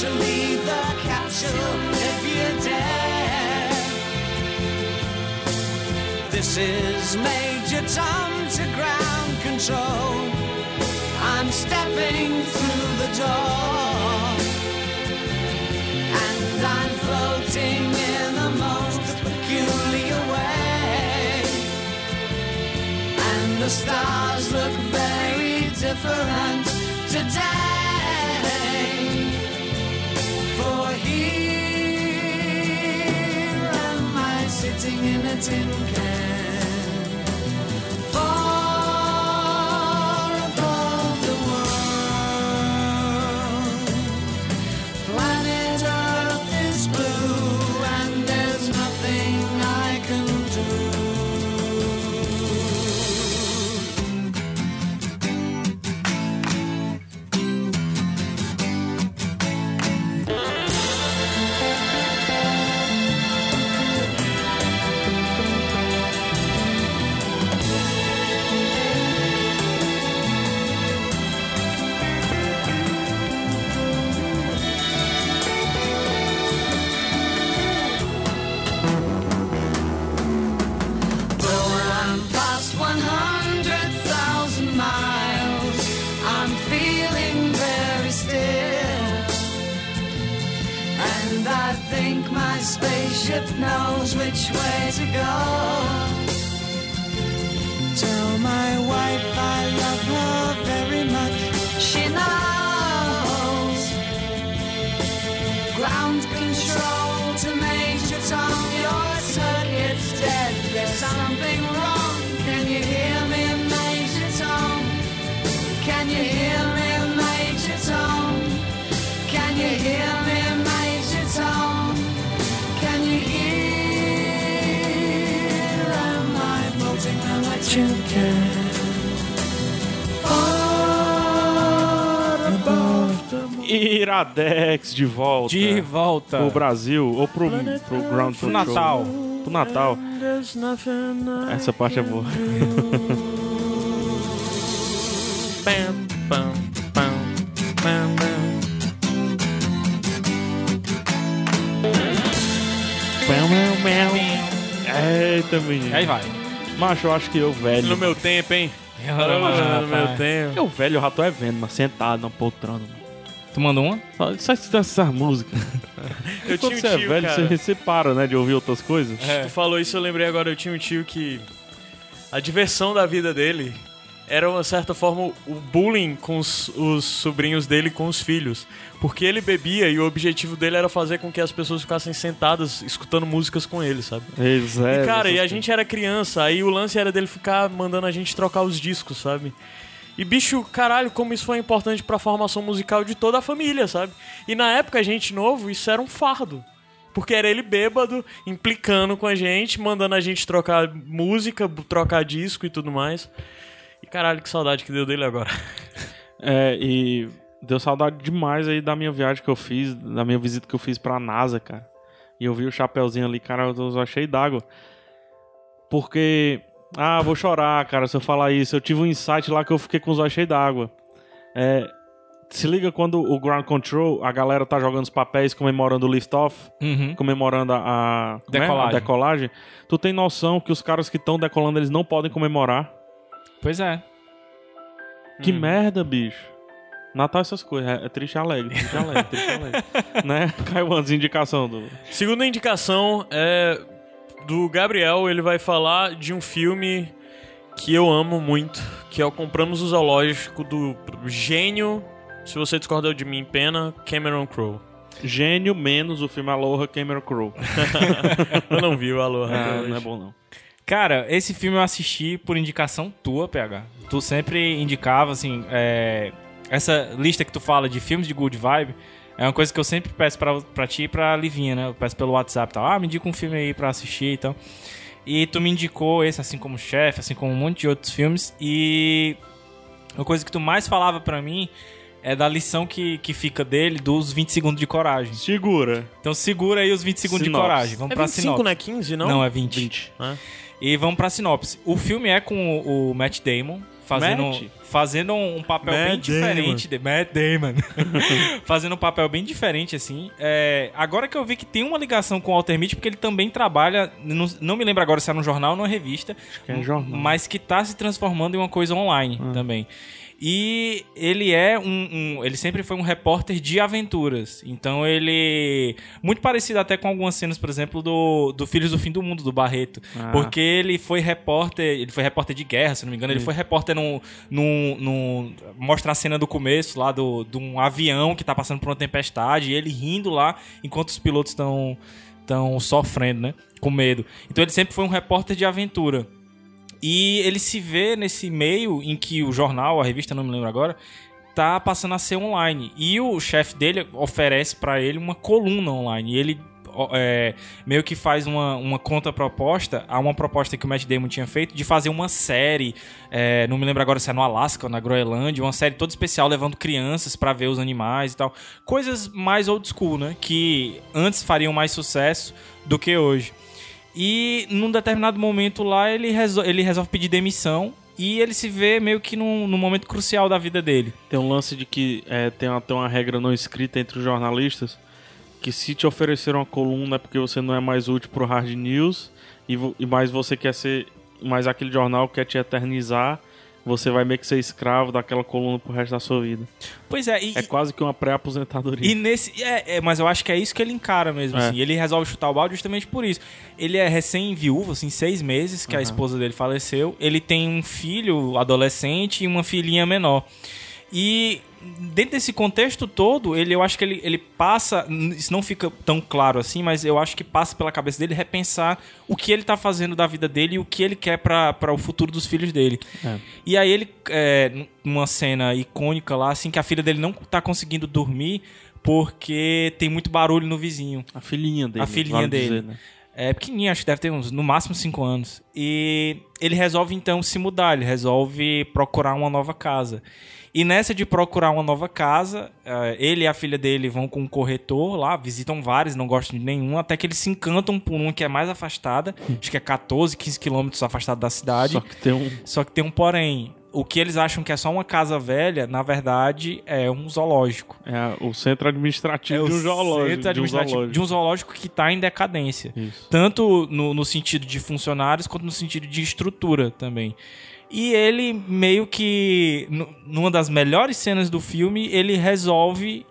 To leave the capsule if you dare. This is Major Tom to ground control. I'm stepping through the door. And I'm floating in the most peculiar way. And the stars look very different today. In a tin can. Spaceship knows which way to go. Iradex de volta. De volta. Pro Brasil ou pro, pro Ground Pro. Natal. Pro Natal. Essa parte é boa. Bam, bam, bam, bam, bam. Eita, menino. Aí vai. Macho, eu acho que eu, velho. No meu tempo, hein? Ah, no meu tempo. Eu, velho, eu já tô é vendo, mas sentado na poltrona. Tu mandou uma? Só, só escutar essas músicas. Eu Quando tinha você um é tio, velho, cara. você, você para, né, de ouvir outras coisas. É. Tu falou isso, eu lembrei agora, eu tinha um tio que a diversão da vida dele era, uma certa forma, o bullying com os, os sobrinhos dele com os filhos. Porque ele bebia e o objetivo dele era fazer com que as pessoas ficassem sentadas escutando músicas com ele, sabe? Eles, é, E, cara, e a gente era criança, aí o lance era dele ficar mandando a gente trocar os discos, sabe? E bicho, caralho, como isso foi importante pra formação musical de toda a família, sabe? E na época, a gente novo, isso era um fardo. Porque era ele bêbado, implicando com a gente, mandando a gente trocar música, trocar disco e tudo mais. E caralho, que saudade que deu dele agora. É, e deu saudade demais aí da minha viagem que eu fiz, da minha visita que eu fiz pra NASA, cara. E eu vi o chapeuzinho ali, cara, eu tô cheio d'água. Porque, ah, vou chorar, cara, se eu falar isso. Eu tive um insight lá que eu fiquei com os olhos cheios d'água. É, se liga quando o Ground Control, a galera tá jogando os papéis comemorando o lift-off, Uhum. comemorando a, a, como é? Decolagem. a decolagem. Tu tem noção que os caras que estão decolando, eles não podem comemorar? Pois é. Que merda, bicho. Natal é essas coisas, é, é triste e alegre, triste e alegre, triste e alegre. né? Caiu antes indicação do. Segunda indicação é do Gabriel, ele vai falar de um filme que eu amo muito, que é o Compramos o Zoológico do gênio, se você discordou de mim, pena, Cameron Crowe. Gênio menos o filme Aloha Cameron Crowe. Eu não vi o Aloha. Ah, não é bom não. Cara, esse filme eu assisti por indicação tua, PH. Tu sempre indicava, assim, é, essa lista que tu fala de filmes de good vibe é uma coisa que eu sempre peço pra, pra ti e pra Livinha, né? Eu peço pelo WhatsApp e tal. Ah, me indica um filme aí pra assistir e tal. E tu me indicou esse, assim como Chefe, assim como um monte de outros filmes. E uma coisa que tu mais falava pra mim é da lição que, que fica dele dos 20 segundos de coragem. Segura. Então segura aí os 20 segundos Sinopse. de coragem. Vamos É pra 25, sinopse. não é 15, não? Não, é 20. 20. Ah. E vamos pra sinopse. O filme é com o, o Matt Damon fazendo, Matt? Fazendo um papel Matt bem diferente. De, Matt Damon. fazendo um papel bem diferente, assim. É, agora que eu vi que tem uma ligação com o Walter Mitty, porque ele também trabalha, não, não me lembro agora se é no jornal ou numa revista, que é jornal. mas que tá se transformando em uma coisa online também. E ele é um, um- Ele sempre foi um repórter de aventuras. Então ele. Muito parecido até com algumas cenas, por exemplo, do, do Filhos do Fim do Mundo, do Barreto. Ah. Porque ele foi repórter. Ele foi repórter de guerra, se não me engano. Ele foi repórter num. num, num mostra a cena do começo lá do, de um avião que tá passando por uma tempestade. E ele rindo lá enquanto os pilotos estão. estão sofrendo, né? Com medo. Então ele sempre foi um repórter de aventura. E ele se vê nesse meio em que o jornal, a revista, não me lembro agora, tá passando a ser online. E o chefe dele oferece pra ele uma coluna online. E ele é, meio que faz uma, uma contraproposta a uma proposta que o Matt Damon tinha feito de fazer uma série, é, não me lembro agora se é no Alasca ou na Groenlândia, uma série toda especial levando crianças pra ver os animais e tal. Coisas mais old school, né? Que antes fariam mais sucesso do que hoje. E num determinado momento lá ele, resol- ele resolve pedir demissão e ele se vê meio que num, num momento crucial da vida dele. Tem um lance de que é, tem até uma regra não escrita entre os jornalistas que se te oferecer uma coluna é porque você não é mais útil pro hard news e, e mais você quer ser mais aquele jornal quer te eternizar você vai meio que ser escravo daquela coluna pro resto da sua vida Pois é, e, é quase que uma pré-aposentadoria e nesse. É, é, mas eu acho que é isso que ele encara mesmo, É. assim. Ele resolve chutar o balde justamente por isso. Ele é recém-viúvo, assim, seis meses que a esposa dele faleceu. Ele tem um filho adolescente e uma filhinha menor. E dentro desse contexto todo, ele, eu acho que ele, ele passa. Isso não fica tão claro assim, mas eu acho que passa pela cabeça dele repensar o que ele tá fazendo da vida dele e o que ele quer para o futuro dos filhos dele. É. E aí ele, é, numa cena icônica lá, assim, que a filha dele não tá conseguindo dormir porque tem muito barulho no vizinho. a filhinha dele A filhinha vale dele. dizer, né? É pequenininho, acho que deve ter uns, no máximo 5 anos. E ele resolve então se mudar, ele resolve procurar uma nova casa. E nessa de procurar uma nova casa, eh, ele e a filha dele vão com um corretor lá, visitam vários, não gostam de nenhum, até que eles se encantam por uma que é mais afastada, acho que é 14, 15 quilômetros afastado da cidade. Só que tem um. Só que tem um porém. O que eles acham que é só uma casa velha, na verdade, é um zoológico. É o centro administrativo É de um zoológico. centro de um administrativo zoológico. de um zoológico que está em decadência. Isso. Tanto no, no sentido de funcionários quanto no sentido de estrutura também. E ele meio que, nu- numa das melhores cenas do filme, ele resolve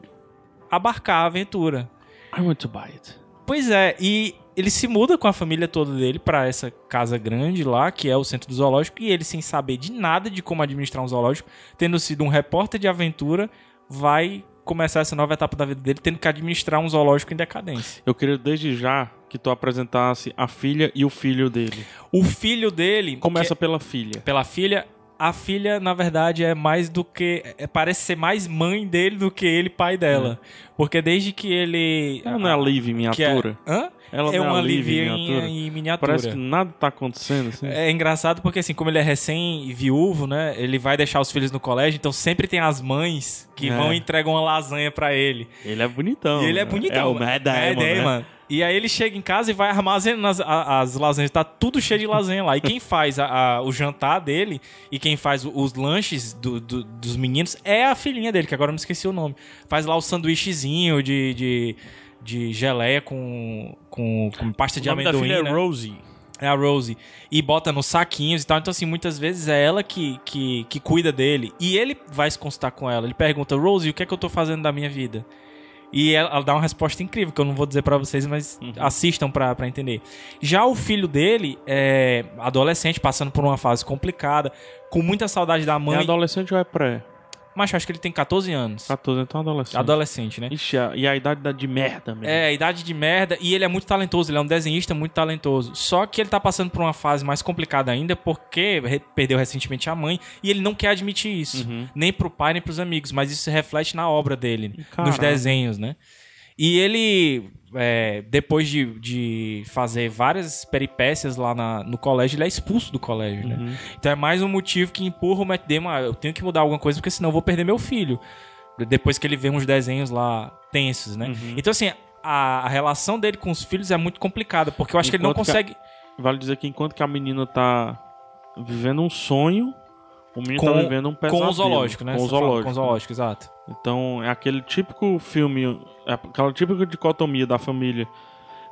abarcar a aventura. I want to buy it. Pois é, e ele se muda com a família toda dele pra essa casa grande lá, que é o centro do zoológico, e ele, sem saber de nada de como administrar um zoológico, tendo sido um repórter de aventura, vai começar essa nova etapa da vida dele, tendo que administrar um zoológico em decadência. Eu queria desde já que tu apresentasse a filha e o filho dele. O filho dele. Começa pela filha. pela filha. A filha, na verdade, é mais do que. é- parece ser mais mãe dele do que ele, pai dela. Porque desde que ele. Ela não é a Liv em é- miniatura? Hã? Ela é é uma Liv em miniatura? em miniatura. Parece que nada tá acontecendo, assim. É engraçado porque, assim, como ele é recém-viúvo, né? Ele vai deixar os filhos no colégio, então sempre tem as mães que É. vão e entregam uma lasanha pra ele. Ele é bonitão. E ele é né? bonitão. É o mano. Mad Mad Damon, né? E aí ele chega em casa e vai armazenando as, as lasanhas. Tá tudo cheio de lasanha lá. E quem faz a- a- o jantar dele e quem faz os lanches do- do- dos meninos é a filhinha dele, que agora eu me esqueci o nome. Faz lá o sanduíchezinho de, de, de geleia com, com, com pasta O de nome da amendoim. filha né? é Rosie. É a Rosie. E bota nos saquinhos e tal. Então, assim, muitas vezes é ela que, que, que cuida dele. E ele vai se consultar com ela. Ele pergunta, Rosie, o que é que eu tô fazendo da minha vida? E ela, ela dá uma resposta incrível, que eu não vou dizer pra vocês, mas assistam pra pra entender. Já o filho dele é adolescente, passando por uma fase complicada, com muita saudade da É mãe. adolescente ou é pré? Mas eu acho que ele tem 14 anos. 14, então é adolescente. Adolescente, né? Ixi, e a idade da de merda mesmo. É, a idade de merda. E ele é muito talentoso, ele é um desenhista muito talentoso. Só que ele tá passando por uma fase mais complicada ainda, porque perdeu recentemente a mãe. E ele não quer admitir isso. Nem pro pai, nem pros amigos. Mas isso se reflete na obra dele, nos Caralho. desenhos, né? E ele, é, depois de, de fazer várias peripécias lá na- no colégio, ele é expulso do colégio, né? Então é mais um motivo que empurra o Matt Damon. "Ah, Eu tenho que mudar alguma coisa, porque senão eu vou perder meu filho. Depois que ele vê uns desenhos lá tensos, né? Então, assim, a, a relação dele com os filhos é muito complicada, porque eu acho que ele não Enquanto que a- consegue. Vale dizer que enquanto que a menina tá vivendo um sonho, o menino Com, tá vivendo um pesadelo. com o zoológico, né? Com o tá zoológico. Com o zoológico, exato. Então, é aquele típico filme, é aquela típica dicotomia da família.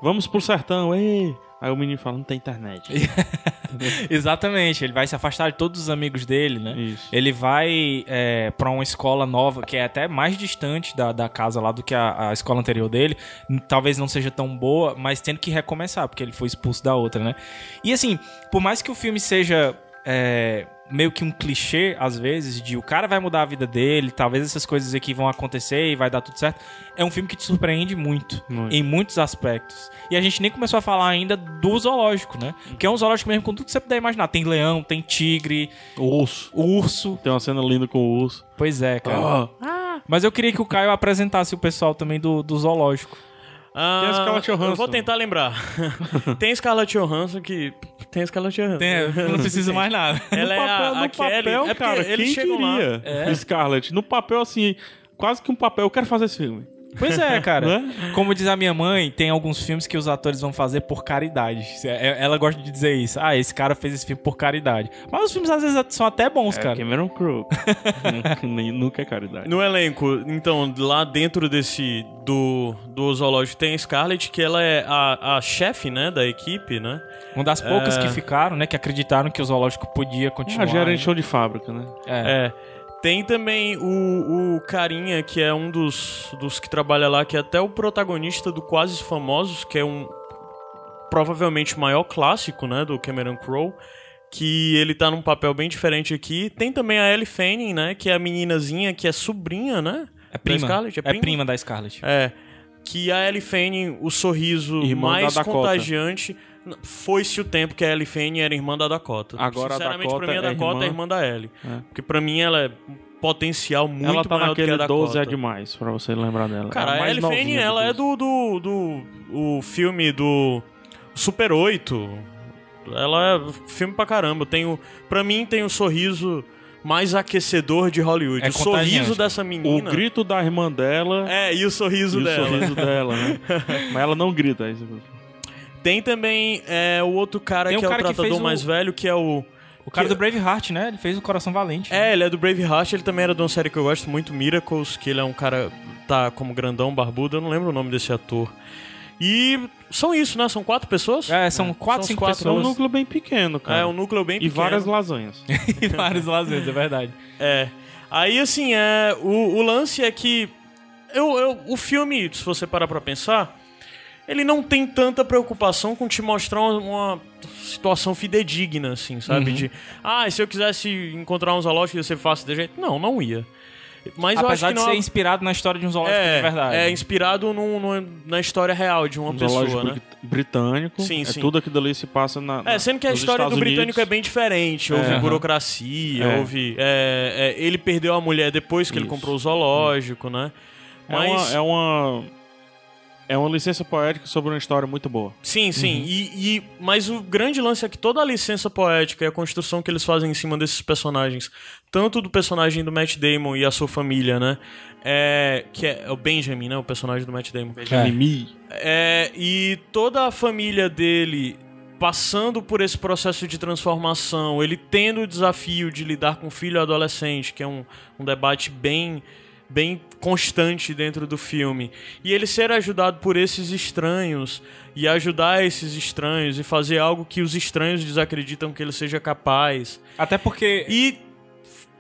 Vamos pro sertão, ei! Aí o menino fala, não tem internet. Exatamente, ele vai se afastar de todos os amigos dele, né? Isso. Ele vai é, para uma escola nova, que é até mais distante da, da casa lá do que a, a escola anterior dele. Talvez não seja tão boa, mas tendo que recomeçar, porque ele foi expulso da outra, né? E assim, por mais que o filme seja é, meio que um clichê, às vezes, de o cara vai mudar a vida dele, talvez essas coisas aqui vão acontecer e vai dar tudo certo, é um filme que te surpreende muito, Muito. em muitos aspectos. E a gente nem começou a falar ainda do zoológico, né? Que é um zoológico mesmo com tudo que você puder imaginar. Tem leão, tem tigre, urso. urso. Tem uma cena linda com o urso. Pois é, cara. Ah, Mas eu queria que o Caio apresentasse o pessoal também do, do zoológico. Ah, Tem a Scarlett Johansson. Eu vou tentar lembrar. tem Scarlett Johansson que... Tem a Scarlett Johansson. Tem, não precisa mais nada. Ela é no papel, a, a no Kelly. papel, é cara, quem chegam lá. queria? Scarlett. No papel, assim, quase que um papel. Eu quero fazer esse filme. Pois é, cara. Né? Como diz a minha mãe, tem alguns filmes que os atores vão fazer por caridade. É- Ela gosta de dizer isso. Ah, esse cara fez esse filme por caridade. Mas os filmes às vezes são até bons, É cara. Cameron Crowe. Nunca é caridade. No elenco, então, lá dentro desse do, do zoológico tem a Scarlett, que ela é a, a chefe, né, da equipe, né? Uma das poucas É. que ficaram, né? Que acreditaram que o zoológico podia É continuar. a gerente show de fábrica, né? É. É. Tem também o, o carinha, que é um dos, dos que trabalha lá, que é até o protagonista do Quase Famosos, que é um provavelmente o maior clássico, né, do Cameron Crowe, que ele tá num papel bem diferente aqui. Tem também a Ellie Fanning, né, que é a meninazinha que é sobrinha, né? É prima. Da Scarlett? É prima da Scarlett. É. Que a Ellie Fanning, o sorriso Irmã mais contagiante. Foi-se o tempo que a Ellie Fanning era irmã da Dakota. Agora a Sinceramente, Dakota pra mim, a é Dakota é irmã- irmã da Ellie. É. Porque pra mim ela é um potencial muito ela tá maior do que a naquele Dakota. 12 é demais, pra você lembrar dela. Cara, é a Ellie Fanning, ela é 12. do, do, do o filme do Super 8. Ela é filme pra caramba. Tem o, pra mim, tem o sorriso mais aquecedor de Hollywood. É o sorriso dessa O menina. grito da irmã dela É, e o sorriso e dela. o sorriso dela, né? Mas ela não grita. é isso. Tem também é, o outro cara Tem um que é cara o tratador o- mais velho, que é o. O cara que- do Braveheart, né? Ele fez o Coração Valente. É, ele é do Braveheart, ele também era de uma série que eu gosto muito, Miracles, que ele é um cara, tá como grandão, barbudo, eu não lembro o nome desse ator. E são isso, né? São quatro pessoas? É, são quatro, São cinco quatro, É um pessoas. núcleo bem pequeno, cara. É, um núcleo bem E pequeno. várias lasanhas. e vários lazeres, é verdade. É. Aí, assim, é, o, o lance é que eu, eu, o filme, se você parar pra pensar, ele não tem tanta preocupação com te mostrar uma, uma situação fidedigna, assim, sabe? De, ah, se eu quisesse encontrar um zoológico, ia ser fácil de jeito. Não, não ia. Mas eu acho Apesar que de não ser inspirado na história de um zoológico é, de verdade. é inspirado num- num- na história real de uma Um pessoa, zoológico né? brit- britânico. Sim, é sim. tudo aquilo ali se passa na. É, sendo que a história do Estados britânico Unidos. é bem diferente. Houve É. burocracia, É. houve. é, é, ele perdeu a mulher depois que ele Isso. comprou o zoológico, né? É Mas. uma, é uma. É uma licença poética sobre uma história muito boa. Sim, sim. E, e- mas o grande lance é que toda a licença poética e a construção que eles fazem em cima desses personagens, tanto do personagem do Matt Damon e a sua família, né? É, que é, é o Benjamin, né? O personagem do Matt Damon. É. Mimi. É, e toda a família dele passando por esse processo de transformação, ele tendo o desafio de lidar com o filho adolescente, que é um, um debate bem, bem constante dentro do filme, e ele ser ajudado por esses estranhos e ajudar esses estranhos e fazer algo que os estranhos desacreditam que ele seja capaz. Até porque. E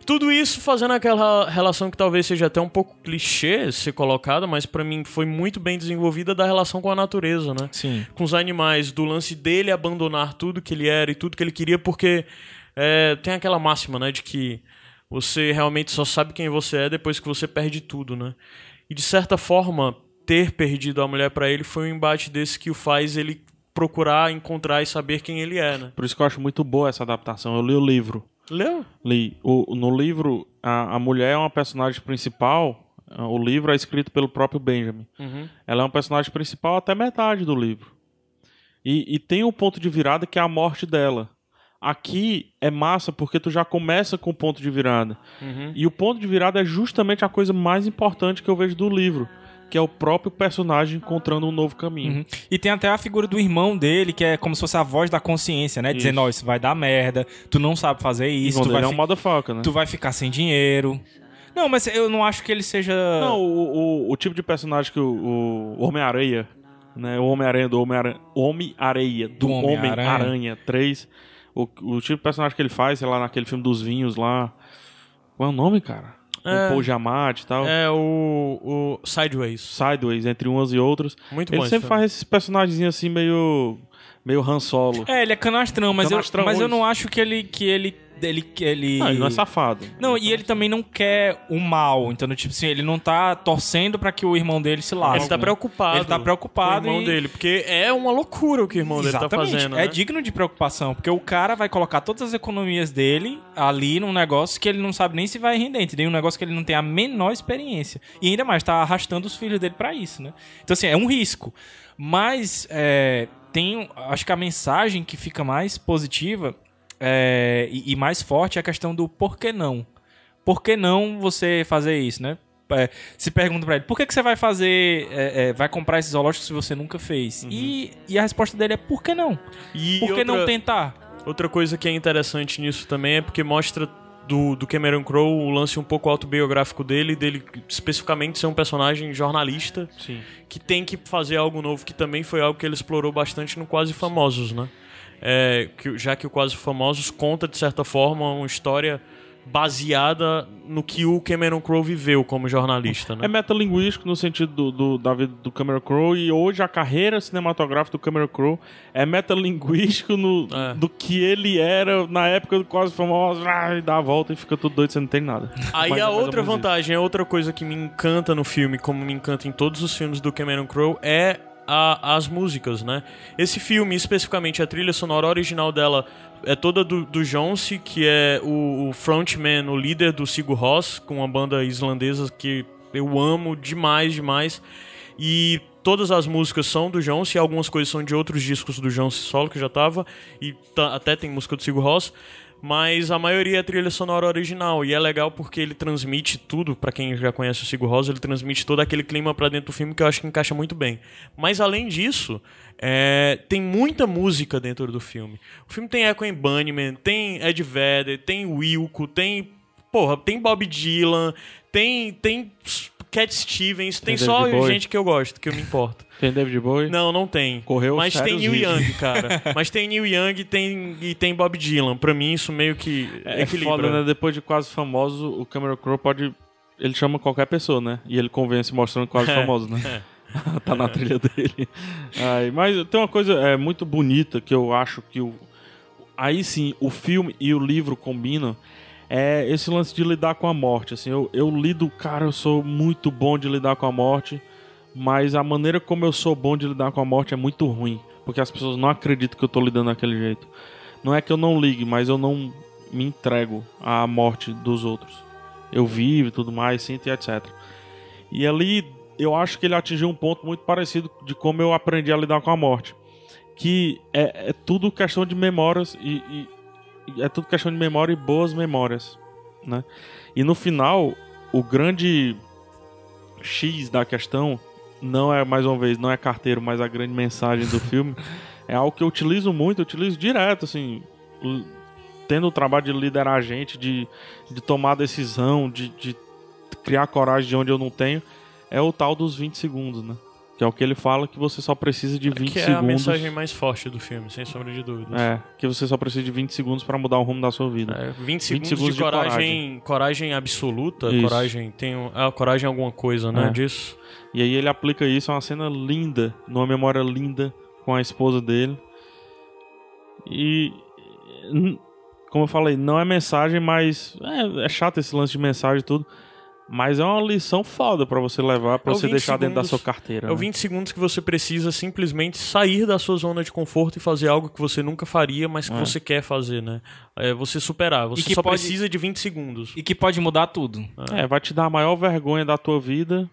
tudo isso fazendo aquela relação que talvez seja até um pouco clichê ser colocada, mas pra mim foi muito bem desenvolvida da relação com a natureza, né? Sim. Com os animais, do lance dele abandonar tudo que ele era e tudo que ele queria, porque é, tem aquela máxima, né, de que você realmente só sabe quem você é depois que você perde tudo, né? E de certa forma, ter perdido a mulher pra ele foi um embate desse que o faz ele procurar encontrar e saber quem ele é, né? Por isso que eu acho muito boa essa adaptação. Eu li o livro. Leu? Li. O, no livro, a, a mulher é uma personagem principal. O livro é escrito pelo próprio Benjamin. Uhum. Ela é uma personagem principal até metade do livro. E, e tem um ponto de virada que é a morte dela. Aqui é massa porque tu já começa com o ponto de virada. Uhum. E o ponto de virada é justamente a coisa mais importante que eu vejo do livro, que é o próprio personagem encontrando um novo caminho. Uhum. E tem até a figura do irmão dele, que é como se fosse a voz da consciência, né? Dizendo, ó, isso vai dar merda, tu não sabe fazer isso, tu vai, é um motherfucker, né? tu vai ficar sem dinheiro. Não, mas eu não acho que ele seja. Não, o, o, o tipo de personagem que o, o Homem-Areia, né? O Homem-Aranha do Homem-Aranha, Homem-Areia, do Do Homem-Aranha. Homem-Aranha 3. O, o tipo de personagem que ele faz, sei lá, naquele filme dos vinhos lá. Qual é o nome, cara? É. O Paul Giamatti e tal. É o, o Sideways. Sideways, entre umas e outras. Muito ele bom esse sempre faz esses personagens assim meio. Meio Han Solo. É, ele é canastrão, mas, Canastrão, eu, mas eu não acho que ele. que ele. ele, ele... Não, ele não é safado. Não, e ele também não quer o mal. Então, tipo assim, ele não tá torcendo pra que o irmão dele se lasque. Ele tá né? preocupado. Ele tá preocupado com o irmão e- dele, porque é uma loucura o que o irmão dele tá Exatamente. fazendo. É né? digno de preocupação, porque o cara vai colocar todas as economias dele ali num negócio que ele não sabe nem se vai render, entendeu? Um negócio que ele não tem a menor experiência. E ainda mais, tá arrastando os filhos dele pra isso, né? Então, assim, é um risco. Mas é, tem. Acho que a mensagem que fica mais positiva é, e, e mais forte é a questão do por que não. Por que não você fazer isso, né? É, se pergunta pra ele, por que, que você vai fazer, é, é, vai comprar esse zoológico se você nunca fez? E, e a resposta dele é, por que não? E Por que não outra- tentar? Outra coisa que é interessante nisso também é porque mostra do, do Cameron Crowe o lance um pouco autobiográfico dele, dele especificamente ser um personagem jornalista Sim. que tem que fazer algo novo, que também foi algo que ele explorou bastante no Quase Famosos, né? É, que, já que o Quase Famosos conta, de certa forma, uma história baseada no que o Cameron Crowe viveu como jornalista, né? É metalinguístico no sentido do, do, da vida do Cameron Crowe e hoje a carreira cinematográfica do Cameron Crowe é metalinguístico no, É. do que ele era na época do Quase Famoso, ah, e dá a volta e fica tudo doido, você não tem nada. Aí Mas é a outra isso. vantagem, é outra coisa que me encanta no filme, como me encanta em todos os filmes do Cameron Crowe, é a- as músicas, né? Esse filme, especificamente a trilha sonora original dela, é toda do, do Jonsi, que é o, o frontman, o líder do Sigur Rós, com uma banda islandesa que eu amo demais, demais. E todas as músicas são do Jones e algumas coisas são de outros discos do Jones solo que já tava e tá- até tem música do Sigur Ross, mas a maioria é trilha sonora original e é legal porque ele transmite tudo, pra quem já conhece o Sigur Ross, ele transmite todo aquele clima pra dentro do filme que eu acho que encaixa muito bem. Mas além disso, é, tem muita música dentro do filme. O filme tem Echo and Bunnyman, tem Ed Vedder, tem Wilco, tem porra, tem Bob Dylan, tem tem Cat Stevens, tem, Tem só gente que eu gosto, que eu me importo. Tem David Bowie? Não, não tem. Correu Mas tem Neil riscos. Young, cara. Mas tem Neil Young e tem, e tem Bob Dylan. Pra mim, isso meio que É equilibra. foda, né? Depois de quase famoso, o Cameron Crowe pode. Ele chama qualquer pessoa, né? E ele convence mostrando quase famoso, né? tá na trilha dele. Ai, mas tem uma coisa é, muito bonita que eu acho que o. Aí sim, o filme e o livro combinam. É esse lance de lidar com a morte. Assim, eu, eu lido, cara, eu sou muito bom de lidar com a morte. Mas a maneira como eu sou bom de lidar com a morte é muito ruim. Porque as pessoas não acreditam que eu tô lidando daquele jeito. Não é que eu não ligue, mas eu não me entrego à morte dos outros. Eu vivo e tudo mais, sinto e etc. E ali eu acho que ele atingiu um ponto muito parecido de como eu aprendi a lidar com a morte. Que é, é tudo questão de memórias e, e- é tudo questão de memória e boas memórias, né? E no final, o grande X da questão não é, mais uma vez, não é carteiro, mas a grande mensagem do filme é algo que eu utilizo muito, eu utilizo direto, assim, tendo o trabalho de liderar a gente, de, de tomar decisão, de, de criar coragem de onde eu não tenho, é o tal dos 20 segundos, né? Que é o que ele fala que você só precisa de 20 que é segundos. a mensagem mais forte do filme, sem sombra de dúvidas. É, que você só precisa de 20 segundos pra mudar o rumo da sua vida. É, 20 segundos, segundos de, de coragem, coragem, absoluta, Isso. coragem, tem é, coragem é alguma coisa, né, É. disso. E aí ele aplica isso, é uma cena linda, numa memória linda com a esposa dele. E como eu falei, não é mensagem, mas é, é chato esse lance de mensagem e tudo. Mas é uma lição foda pra você levar, pra É você 20 deixar dentro da segundos- sua carteira. É o né? 20 segundos que você precisa simplesmente sair da sua zona de conforto e fazer algo que você nunca faria, mas que É. você quer fazer, né? É você superar. Você que só pode- precisa de 20 segundos. E que pode mudar tudo. É, vai te dar a maior vergonha da tua vida,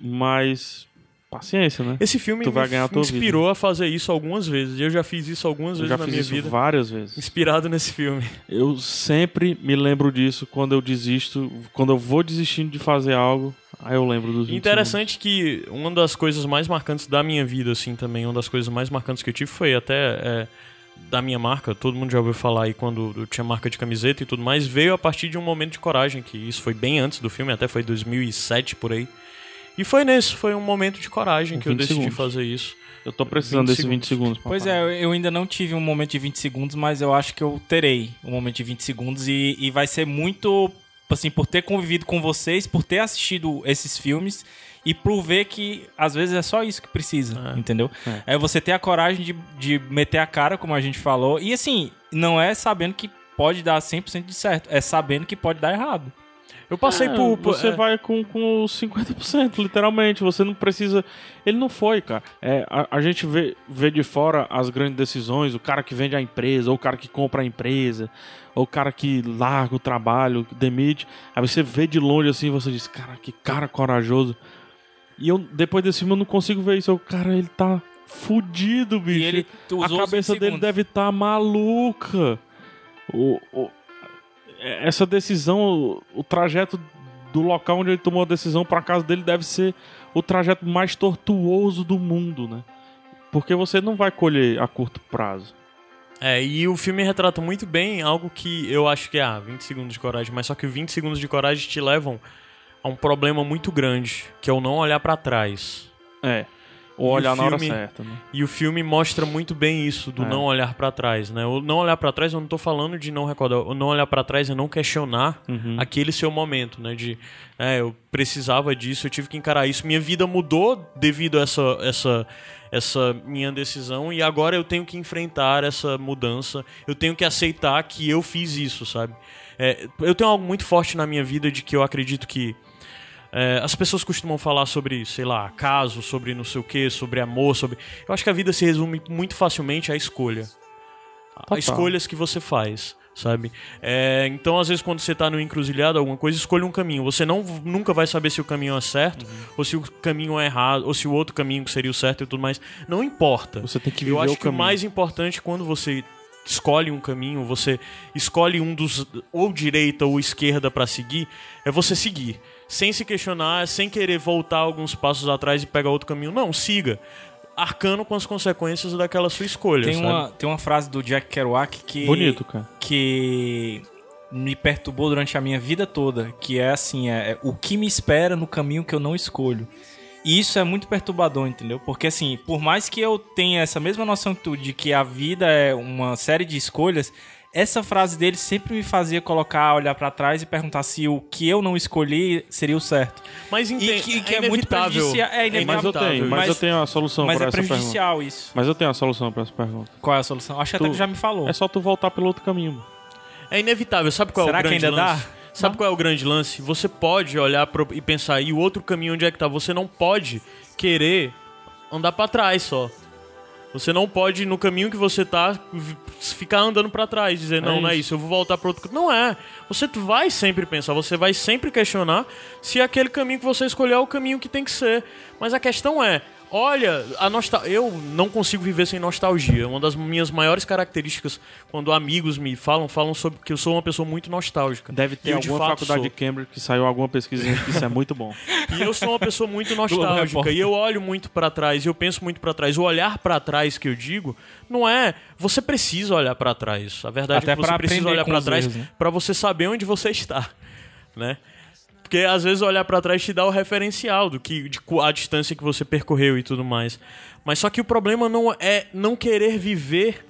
mas paciência, né? Esse filme Tu vai me, ganhar me inspirou a fazer isso algumas vezes. E eu já fiz isso algumas Eu vezes já na fiz minha isso vida. várias vezes. Inspirado nesse filme. Eu sempre me lembro disso quando eu desisto, quando eu vou desistindo de fazer algo, aí eu lembro dos 20 Interessante que uma das coisas mais marcantes da minha vida, assim, também, uma das coisas mais marcantes que eu tive foi até é, da minha marca, todo mundo já ouviu falar aí quando eu tinha marca de camiseta e tudo mais, veio a partir de um momento de coragem, que isso foi bem antes do filme, até foi 2007 por aí. E foi nesse, foi um momento de coragem que eu 20 decidi segundos. fazer isso. Eu tô precisando 20 desses 20 segundos. pra Pois é, eu- ainda não tive um momento de 20 segundos, mas eu acho que eu terei um momento de 20 segundos e, e vai ser muito, assim, por ter convivido com vocês, por ter assistido esses filmes e por ver que às vezes é só isso que precisa, entendeu? É. você ter a coragem de, de meter a cara, como a gente falou, e assim, não é sabendo que pode dar 100% de certo, é sabendo que pode dar errado. Eu passei É, por... Você é, vai com, com os 50%, literalmente. Você não precisa. Ele não foi, cara. É, a, a gente vê, vê de fora as grandes decisões, o cara que vende a empresa, ou o cara que compra a empresa, ou o cara que larga o trabalho, demite. Aí você vê de longe assim e você diz, cara, que cara corajoso. E eu, depois desse filme, eu não consigo ver isso. Eu, cara, ele tá fudido, bicho. E ele a cabeça 20 dele segundos. deve estar maluca. O, o- essa decisão, o, trajeto do local onde ele tomou a decisão para casa dele deve ser o trajeto mais tortuoso do mundo, né? Porque você não vai colher a curto prazo. É, e o filme retrata muito bem algo que eu acho que é, ah, 20 segundos de coragem, mas só que 20 segundos de coragem te levam a um problema muito grande, que é o não olhar pra trás. É. Ou o olhar na hora filme- certa, né? E o filme mostra muito bem isso, do É. não olhar pra trás, né? O não olhar pra trás, eu não tô falando de não recordar, o não olhar pra trás é não questionar Uhum. aquele seu momento, né? De, é, eu precisava disso, eu tive que encarar isso. Minha vida mudou devido a essa, essa, essa minha decisão e agora eu tenho que enfrentar essa mudança. Eu tenho que aceitar que eu fiz isso, sabe? É, eu tenho algo muito forte na minha vida de que eu acredito que é, as pessoas costumam falar sobre, sei lá, caso, sobre não sei o que, sobre amor, sobre. Eu acho que a vida se resume muito facilmente à escolha. A Total. escolhas que você faz. sabe? É, então, às vezes, quando você tá no encruzilhado, alguma coisa, escolha um caminho. Você não, nunca vai saber se o caminho é certo, ou se o caminho é errado, ou se o outro caminho seria o certo e tudo mais. Não importa. Você tem que Eu viver acho o que o mais importante quando você escolhe um caminho, você escolhe um dos ou direita ou esquerda pra seguir, é você seguir, sem se questionar, sem querer voltar alguns passos atrás e pegar outro caminho. Não, siga. Arcando com as consequências daquela sua escolha. Tem sabe? uma, tem uma frase do Jack Kerouac que. Bonito, cara. Que me perturbou durante a minha vida toda. Que é assim: é, é o que me espera no caminho que eu não escolho. E isso é muito perturbador, entendeu? Porque assim, por mais que eu tenha essa mesma noção que tu de que a vida é uma série de escolhas, essa frase dele sempre me fazia colocar, olhar pra trás e perguntar se o que eu não escolhi seria o certo. Mas E que, que é, muito inevitável. prejudicial. É Mas eu inevitável. tenho, mas, mas, eu tenho a solução mas pra é essa pergunta. prejudicial isso. Mas eu tenho a solução pra essa pergunta. Qual é a solução? Acho que até Tu- que já me falou. É só tu voltar pelo outro caminho. É inevitável. Sabe qual é Será o que grande ainda dá? lance? Sabe qual é o grande lance? Você pode olhar pro- e pensar, e o outro caminho onde é que tá? Você não pode querer andar pra trás só. Você não pode, no caminho que você tá, ficar andando pra trás, dizer, não, não é isso. isso, eu vou voltar pro outro. Não é. Você vai sempre pensar, você vai sempre questionar se aquele caminho que você escolheu é o caminho que tem que ser. Mas a questão é, olha, a nostal... eu não consigo viver sem nostalgia. Uma das minhas maiores características, quando amigos me falam, falam sobre que eu sou uma pessoa muito nostálgica. Deve ter eu, de alguma fato, faculdade sou. de Cambridge que saiu alguma pesquisinha que isso é muito bom. E eu sou uma pessoa muito nostálgica e eu olho muito pra trás, e eu penso muito pra trás. O olhar pra trás que eu digo não é você precisa olhar pra trás. A verdade Até é que você precisa olhar os trás né? pra você saber onde você está, né? Porque às vezes olhar pra trás te dá o referencial do que de a distância que você percorreu e tudo mais. Mas só que o problema não é não querer viver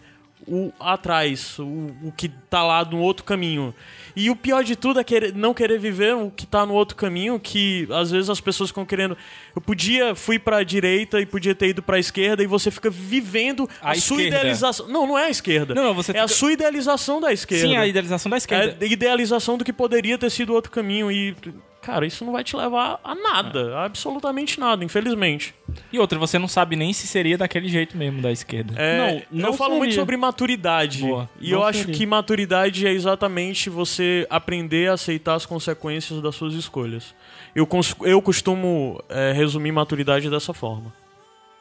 o atrás, o, o que tá lá no outro caminho. E o pior de tudo é querer, não querer viver o que tá no outro caminho, que às vezes as pessoas ficam querendo. Eu podia, fui pra direita e podia ter ido pra esquerda, e você fica vivendo a, A sua idealização. Não, não é a esquerda. Não, não, você é a fica- sua idealização da esquerda. Sim, a idealização da esquerda. É a idealização do que poderia ter sido outro caminho. E, cara, isso não vai te levar a nada. A absolutamente nada, infelizmente. E outra, você não sabe nem se seria daquele jeito mesmo da esquerda. É, Não, não eu falo muito seria. sobre maturidade. Boa. E eu acho seria. que maturidade é exatamente você aprender a aceitar as consequências das suas escolhas. Eu, cons- eu costumo é, resumir maturidade dessa forma.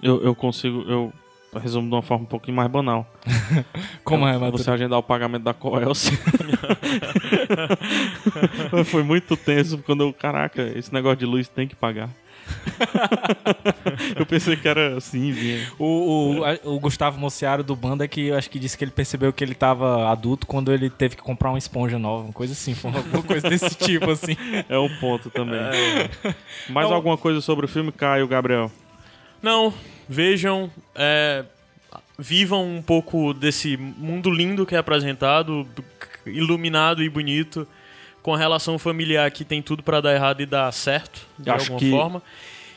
Eu, eu consigo, eu resumo de uma forma um pouquinho mais banal. Como é, Você Matheus? agendar o pagamento da Coelce. Foi muito tenso quando eu, caraca, esse negócio de luz tem que pagar. eu pensei que era assim, vinha. O, o, a- o Gustavo Mociaro do Banda que eu acho que disse que ele percebeu que ele tava adulto quando ele teve que comprar uma esponja nova, uma coisa assim, foi alguma coisa desse tipo assim. É um ponto também. Mais Então- alguma coisa sobre o filme, Caio, Gabriel? Não, vejam, é, vivam um pouco desse mundo lindo que é apresentado, iluminado e bonito, com a relação familiar que tem tudo pra dar errado e dar certo, de Acho alguma que- forma.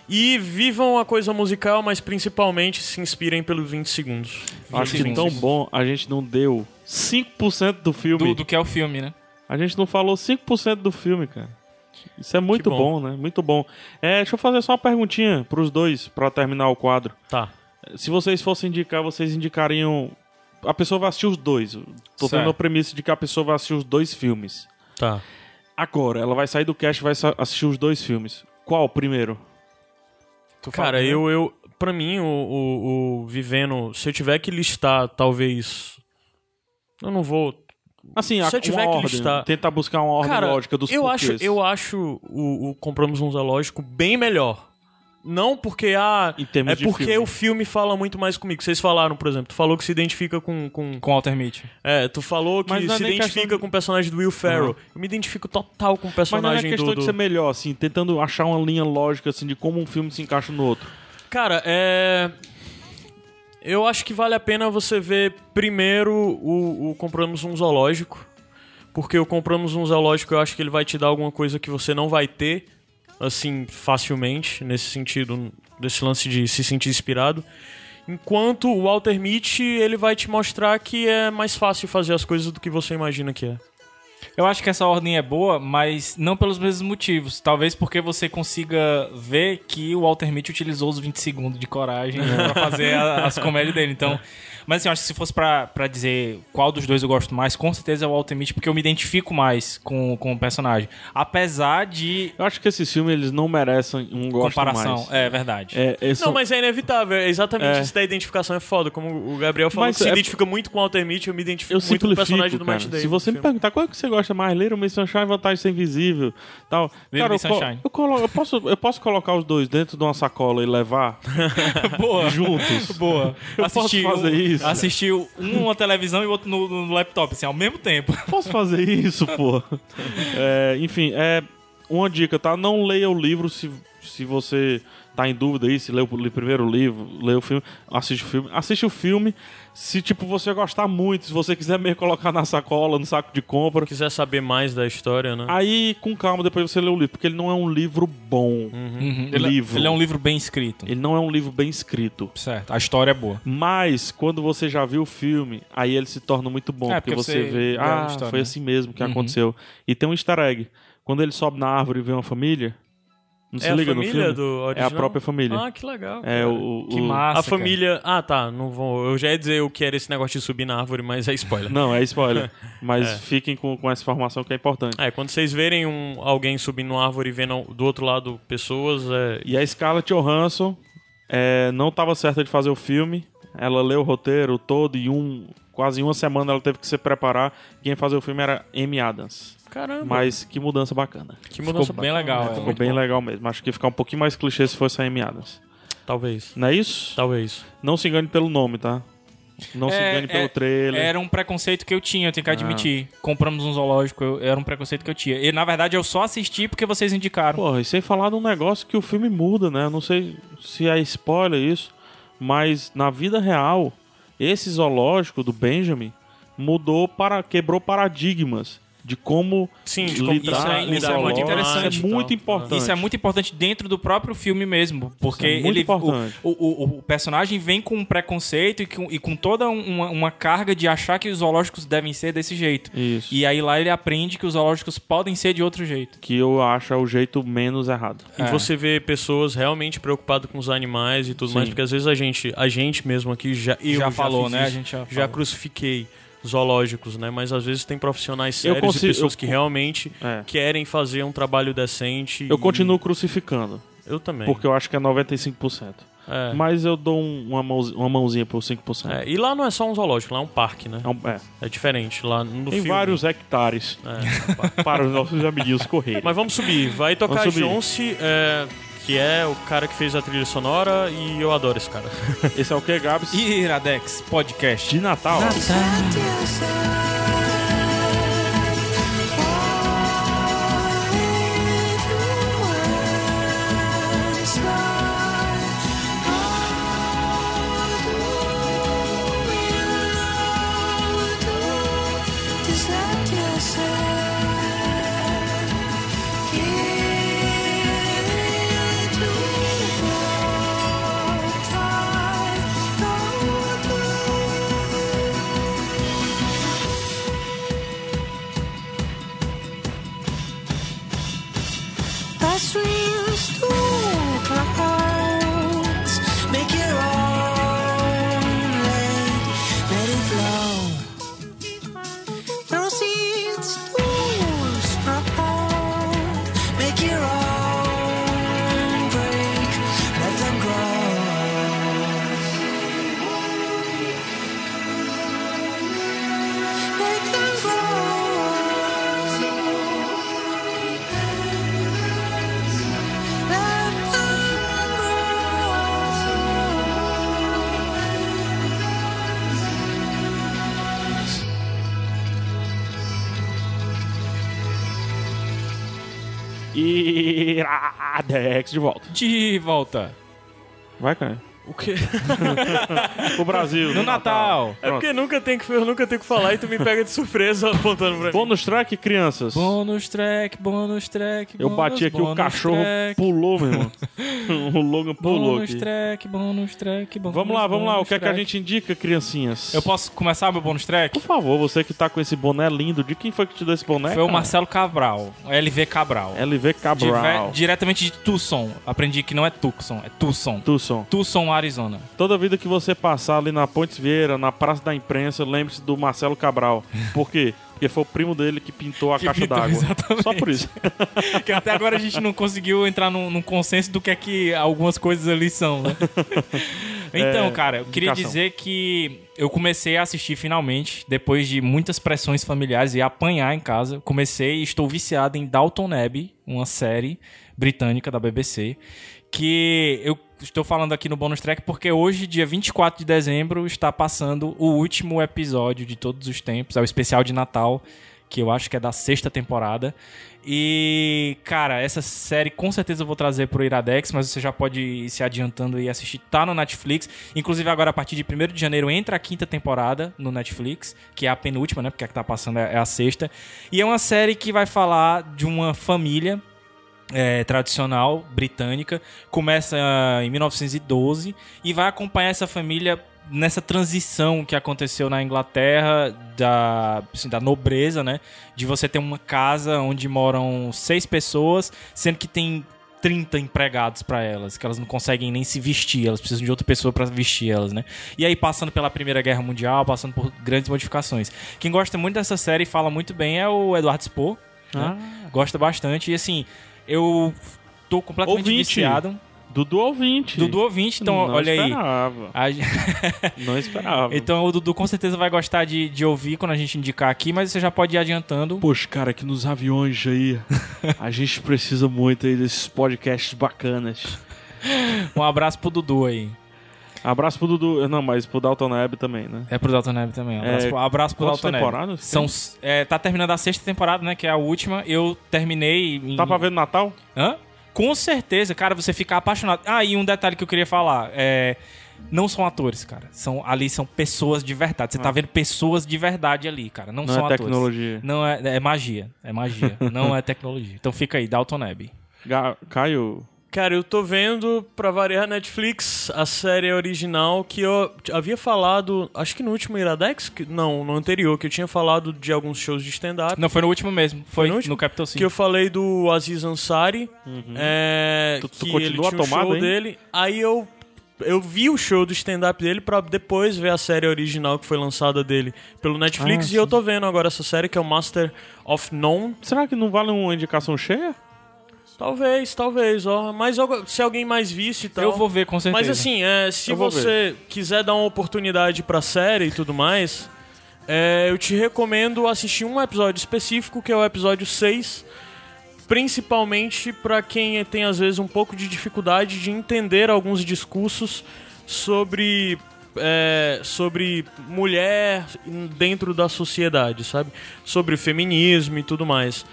E vivam a coisa musical, mas principalmente se inspirem pelos 20 segundos. Acho que segundos. tão bom a gente não deu 5% do filme. Do, do que é o filme, né? A gente não falou 5% do filme, cara. Isso é muito bom. bom. né? Muito bom. É, deixa eu fazer só uma perguntinha pros dois, pra terminar o quadro. Tá. Se vocês fossem indicar, vocês indicariam. A pessoa vai assistir os dois. Tô Certo. tendo a premissa de que a pessoa vai assistir os dois filmes. Tá. Agora, ela vai sair do cast e vai assistir os dois filmes. Qual primeiro? Cara, eu, eu. Pra mim, o, o, o Vivendo. Se eu tiver que listar, talvez. Eu não vou. Assim, Se a, eu tiver uma que ordem, listar- tentar buscar uma ordem Cara, lógica dos eu acho, eu acho o, o Compramos um Zoológico bem melhor. Não porque ah, é porque filme. o filme fala muito mais comigo. Vocês falaram, por exemplo, tu falou que se identifica com, com Com Walter Mitty. é, tu falou que é se identifica questão com o personagem do Will Ferrell. Eu me identifico total com o Mas não é personagem questão do, de ser melhor, assim, tentando achar uma linha lógica assim, de como um filme se encaixa no outro. Cara, é. Eu acho que vale a pena você ver primeiro o, o Compramos um Zoológico. Porque o Compramos um Zoológico eu acho que ele vai te dar alguma coisa que você não vai ter, assim, facilmente, nesse sentido, desse lance de se sentir inspirado. Enquanto o Walter Mitty, ele vai te mostrar que é mais fácil fazer as coisas do que você imagina que é. Eu acho que essa ordem é boa, mas não pelos mesmos motivos. Talvez porque você consiga ver que o Walter Mitty utilizou os 20 segundos de coragem pra fazer a- as comédias dele. Então, mas assim, eu acho que se fosse pra, pra dizer qual dos dois eu gosto mais, com certeza é o Mitty, porque eu me identifico mais com, com o personagem. Apesar de Eu acho que esses filmes eles não merecem um gosto comparação. mais. É verdade. É, esse Não, mas é inevitável. É exatamente É. isso da identificação é foda. Como o Gabriel falou, Mas que se é- identifica muito com o Mitty, eu me identifico eu muito com o personagem do cara. Matt Damon. Se você me perguntar qual é que você gosta mais, Little Miss Sunshine, Vantagem de Ser Invisível, tal. Little cara, Miss eu, Sunshine. eu, colo- eu posso, eu posso colocar os dois dentro de uma sacola e levar Boa. juntos? Boa. Eu posso fazer isso? Assistiu um numa televisão e o outro no, no laptop, assim, ao mesmo tempo. Posso fazer isso, pô? É, enfim, é uma dica, tá? Não leia o livro se, se você tá em dúvida aí, se lê o primeiro livro, lê o filme, assiste o filme. Assiste o filme se, tipo, você gostar muito, se você quiser meio colocar na sacola, no saco de compra. quiser saber mais da história, né? Aí, com calma, depois você lê o livro, porque ele não é um livro bom. Uhum. Ele, Livro. ele é um livro bem escrito. Ele não é um livro bem escrito. Certo. A história é boa. Mas, quando você já viu o filme, aí ele se torna muito bom. É, porque, porque você, você vê, ah, história, foi né? assim mesmo que Uhum. aconteceu. E tem um easter egg. Quando ele sobe na árvore e vê uma família, não se é a liga no filme? do É original? a própria família. Ah, que legal. é cara. o, Que o- massa. A família. Ah, tá. Não vou. Eu já ia dizer o que era esse negócio de subir na árvore, mas é spoiler. Não, é spoiler. Mas É. fiquem com, com essa informação que é importante. É, quando vocês verem um, alguém subindo numa árvore e vendo do outro lado pessoas, é, E a Scarlett Johansson é, não estava certa de fazer o filme. Ela leu o roteiro todo e um, quase uma semana ela teve que se preparar. Quem ia fazer o filme era Amy Adams. Caramba, Mas que mudança bacana. que mudança Ficou bem bacana. legal. é. Ficou bem bom. legal mesmo. Acho que ia ficar um pouquinho mais clichê se fosse a Amy Adams. Talvez. Não é isso? Talvez. Não se engane pelo nome, tá? Não se É, engane pelo é, trailer. Era um preconceito que eu tinha, eu tenho que Ah. admitir. Compramos um zoológico, eu- era um preconceito que eu tinha. E na verdade eu só assisti porque vocês indicaram. Porra, e sem falar de um negócio que o filme muda, né? Eu não sei se é spoiler isso, mas na vida real, esse zoológico do Benjamin mudou para quebrou paradigmas de como Sim, de como lidar, isso é- com lidar é muito interessante Isso é muito tal. importante. Isso é muito importante dentro do próprio filme mesmo, porque Isso é muito ele, importante. O, o, o personagem vem com um preconceito e com, e com toda uma, uma carga de achar que os zoológicos devem ser desse jeito. Isso. E aí lá ele aprende que os zoológicos podem ser de outro jeito. Que eu acho é o jeito menos errado. E É. você vê pessoas realmente preocupadas com os animais e tudo Sim. mais, porque às vezes a gente, a gente mesmo aqui já eu Já falou, fiz né? A isso, gente já já falou. crucifiquei zoológicos, né? Mas às vezes tem profissionais sérios consigo- e pessoas eu- que realmente É. querem fazer um trabalho decente. Eu e- continuo crucificando, Eu também. porque eu acho que é 95%. É. Mas eu dou um- uma, mãozinha, uma mãozinha por 5%. É, e lá não é só um zoológico, lá é um parque, né? É um- é. É diferente. Lá no Tem filme. vários hectares É. para os nossos amiguinhos correrem. Mas vamos subir. Vai tocar Vamos subir. Jonce, é, que é o cara que fez a trilha sonora, e eu adoro esse cara. Esse é o que, Gabs? Iradex Podcast. De Natal. Last Iradex de volta. De volta. Vai, cara. O quê? O Brasil. No Natal. É porque nunca tem que, eu nunca tenho que falar e tu me pega de surpresa apontando pra mim. Bônus track, crianças. Bônus track, bônus track. Eu bati aqui, o cachorro track, pulou, meu irmão. o Logan pulou Bônus aqui. track, bônus track, bônus Vamos lá, vamos lá. O que é que a gente indica, criancinhas? Eu posso começar meu bônus track? Por favor, você que tá com esse boné lindo, de quem foi que te deu esse boné? Foi o cara? Marcelo Cabral, LV Cabral. LV Cabral. Diretamente de Tucson. Aprendi que não é Tucson, é Tucson. Tucson. Tucson, Arizona. Toda vida que você passar ali na Pontes Vieira, na Praça da Imprensa, lembre-se do Marcelo Cabral. Por quê? Porque foi o primo dele que pintou a Que caixa d'água. exatamente. Só por isso. que até agora a gente não conseguiu entrar num, num consenso do que é que algumas coisas ali são, né? Então, É, cara, eu queria indicação. dizer que eu comecei a assistir finalmente, depois de muitas pressões familiares e apanhar em casa. Comecei e estou viciado em Dalton Abbey, uma série britânica da BBC, que eu estou falando aqui no bonus track porque hoje, dia 24 de dezembro, está passando o último episódio de todos os tempos, é o especial de Natal, que eu acho que é da sexta temporada. E, cara, essa série com certeza eu vou trazer pro Iradex, mas você já pode ir se adiantando e assistir. Tá no Netflix. Inclusive, agora a partir de 1 de janeiro entra a quinta temporada no Netflix, que é a penúltima, né? Porque a que tá passando é é a sexta. E é uma série que vai falar de uma família é, tradicional britânica. Começa ah, em 1912 e vai acompanhar essa família nessa transição que aconteceu na Inglaterra da, assim, da nobreza, né? De você ter uma casa onde moram seis pessoas, sendo que tem 30 empregados pra elas, que elas não conseguem nem se vestir, elas precisam de outra pessoa pra vestir elas, né? E aí passando pela Primeira Guerra Mundial, passando por grandes modificações. Quem gosta muito dessa série e fala muito bem é o Eduardo Spohr, né? Gosta bastante e assim, eu tô completamente Ouvinte. viciado. Dudu ouvinte. Dudu ouvinte, então Não olha aí. esperava. A- Não esperava. Então o Dudu com certeza vai gostar de, de ouvir quando a gente indicar aqui, mas você já pode ir adiantando. Poxa, cara, aqui nos aviões aí, a gente precisa muito aí desses podcasts bacanas. Um abraço pro Dudu aí. Abraço pro Dudu. Não, mas pro Dalton Neb também, né? É pro Dalton Neb também. Um abraço, É, pro, abraço pro Dalton Neb. temporadas São, é, tá terminando a sexta temporada, né? Que é a última. Eu terminei. Em... Tá pra ver no Natal? Hã? Com certeza, cara, você fica apaixonado. Ah, e um detalhe que eu queria falar. É. Não são atores, cara. São, ali são pessoas de verdade. Você tá vendo pessoas de verdade ali, cara. Não, Não são é atores. tecnologia. Não é, é magia. É magia. não é tecnologia. Então fica aí, Dalton Neb. Ga- Caio, Cara, eu tô vendo, pra variar, Netflix, a série original que eu havia falado, acho que no último Iradex, que- não, no anterior, que eu tinha falado de alguns shows de stand-up. Não, foi no último mesmo. Foi, no no, último? Capital City. Que eu falei do Aziz Ansari, é, Tu- tu que continua ele tinha um tomado, show hein? dele. Aí eu, eu vi o show do stand-up dele pra depois ver a série original que foi lançada dele pelo Netflix. Ah, e eu tô vendo agora essa série que é o Master of None. será que não vale uma indicação cheia? Talvez, talvez, ó. Mas eu- se alguém mais visse e tal... Eu vou ver, com certeza. Mas assim, é, se Eu você quiser dar uma oportunidade pra série e tudo mais, é, eu te recomendo assistir um episódio específico, que é o episódio 6, principalmente pra quem tem às vezes um pouco de dificuldade de entender alguns discursos sobre é, sobre mulher dentro da sociedade, sabe? Sobre feminismo e tudo mais.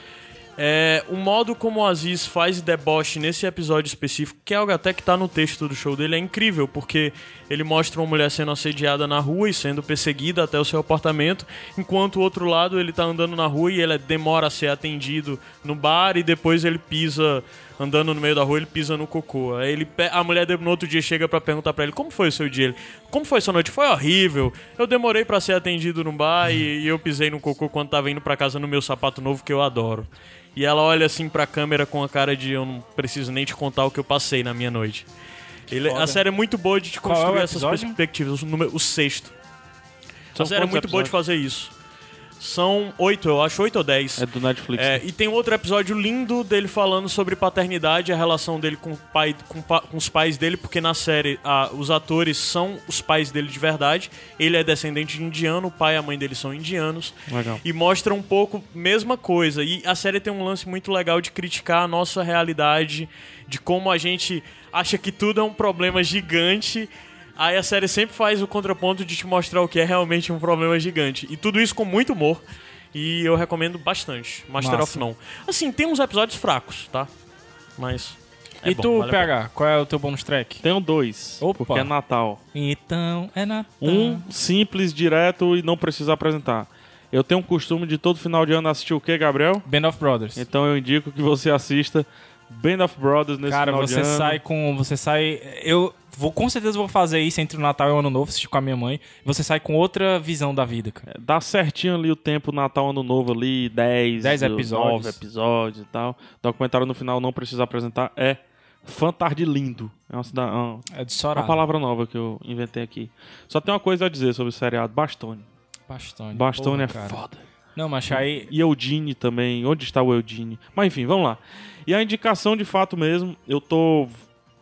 É, o modo como o Aziz faz deboche nesse episódio específico, que é algo até que tá no texto do show dele, é incrível, porque ele mostra uma mulher sendo assediada na rua e sendo perseguida até o seu apartamento, enquanto o outro lado ele tá andando na rua e ele demora a ser atendido no bar e depois ele pisa, andando no meio da rua, ele pisa no cocô. Aí ele, a mulher no outro dia chega pra perguntar pra ele como foi o seu dia. Ele, como foi sua noite? Foi horrível. Eu demorei pra ser atendido no bar e, e eu pisei no cocô quando tava indo pra casa no meu sapato novo que eu adoro. E ela olha assim pra câmera com a cara de eu não preciso nem te contar o que eu passei na minha noite. Ele- a série é muito boa de te Qual é construir essas episódio? perspectivas. O, número, o sexto. São a série é muito boa de episódios? fazer isso. São oito, eu acho, oito ou dez. É do Netflix. É, né? e tem outro episódio lindo dele falando sobre paternidade, a relação dele com, pai, com, com os pais dele, porque na série ah, os atores são os pais dele de verdade. Ele é descendente de indiano, o pai e a mãe dele são indianos. Legal. E mostra um pouco mesma coisa. E a série tem um lance muito legal de criticar a nossa realidade, de como a gente acha que tudo é um problema gigante. Aí a série sempre faz o contraponto de te mostrar o que é realmente um problema gigante. E tudo isso com muito humor. E eu recomendo bastante. Master Massa. of None. Assim, tem uns episódios fracos, tá? Mas. É e bom, tu, vale. PH, qual é o teu bônus track? Tenho dois, Opa. porque é Natal. Então, é Natal. Um simples, direto e não precisa apresentar. Eu tenho um costume de todo final de ano assistir o quê, Gabriel? Band of Brothers. Então eu indico que você assista Band of Brothers nesse Cara, final você de ano. sai com. Você sai. Eu vou com certeza vou fazer isso entre o Natal e o Ano Novo, assistir com a minha mãe. Você sai com outra visão da vida, cara. Dá certinho ali o tempo Natal, Ano Novo ali, 10, Dez nove episódios. episódios e tal. Documentário no final não precisa apresentar. É Fantarde Lindo. É uma, cida- uma, É de uma palavra nova que eu inventei aqui. Só tem uma coisa a dizer sobre o seriado. Bastone. Bastone. Bastone Porra, é cara. foda. Não, mas aí. E Eudine também. Onde está o Eudine? Mas enfim, vamos lá. E a indicação de fato mesmo, eu tô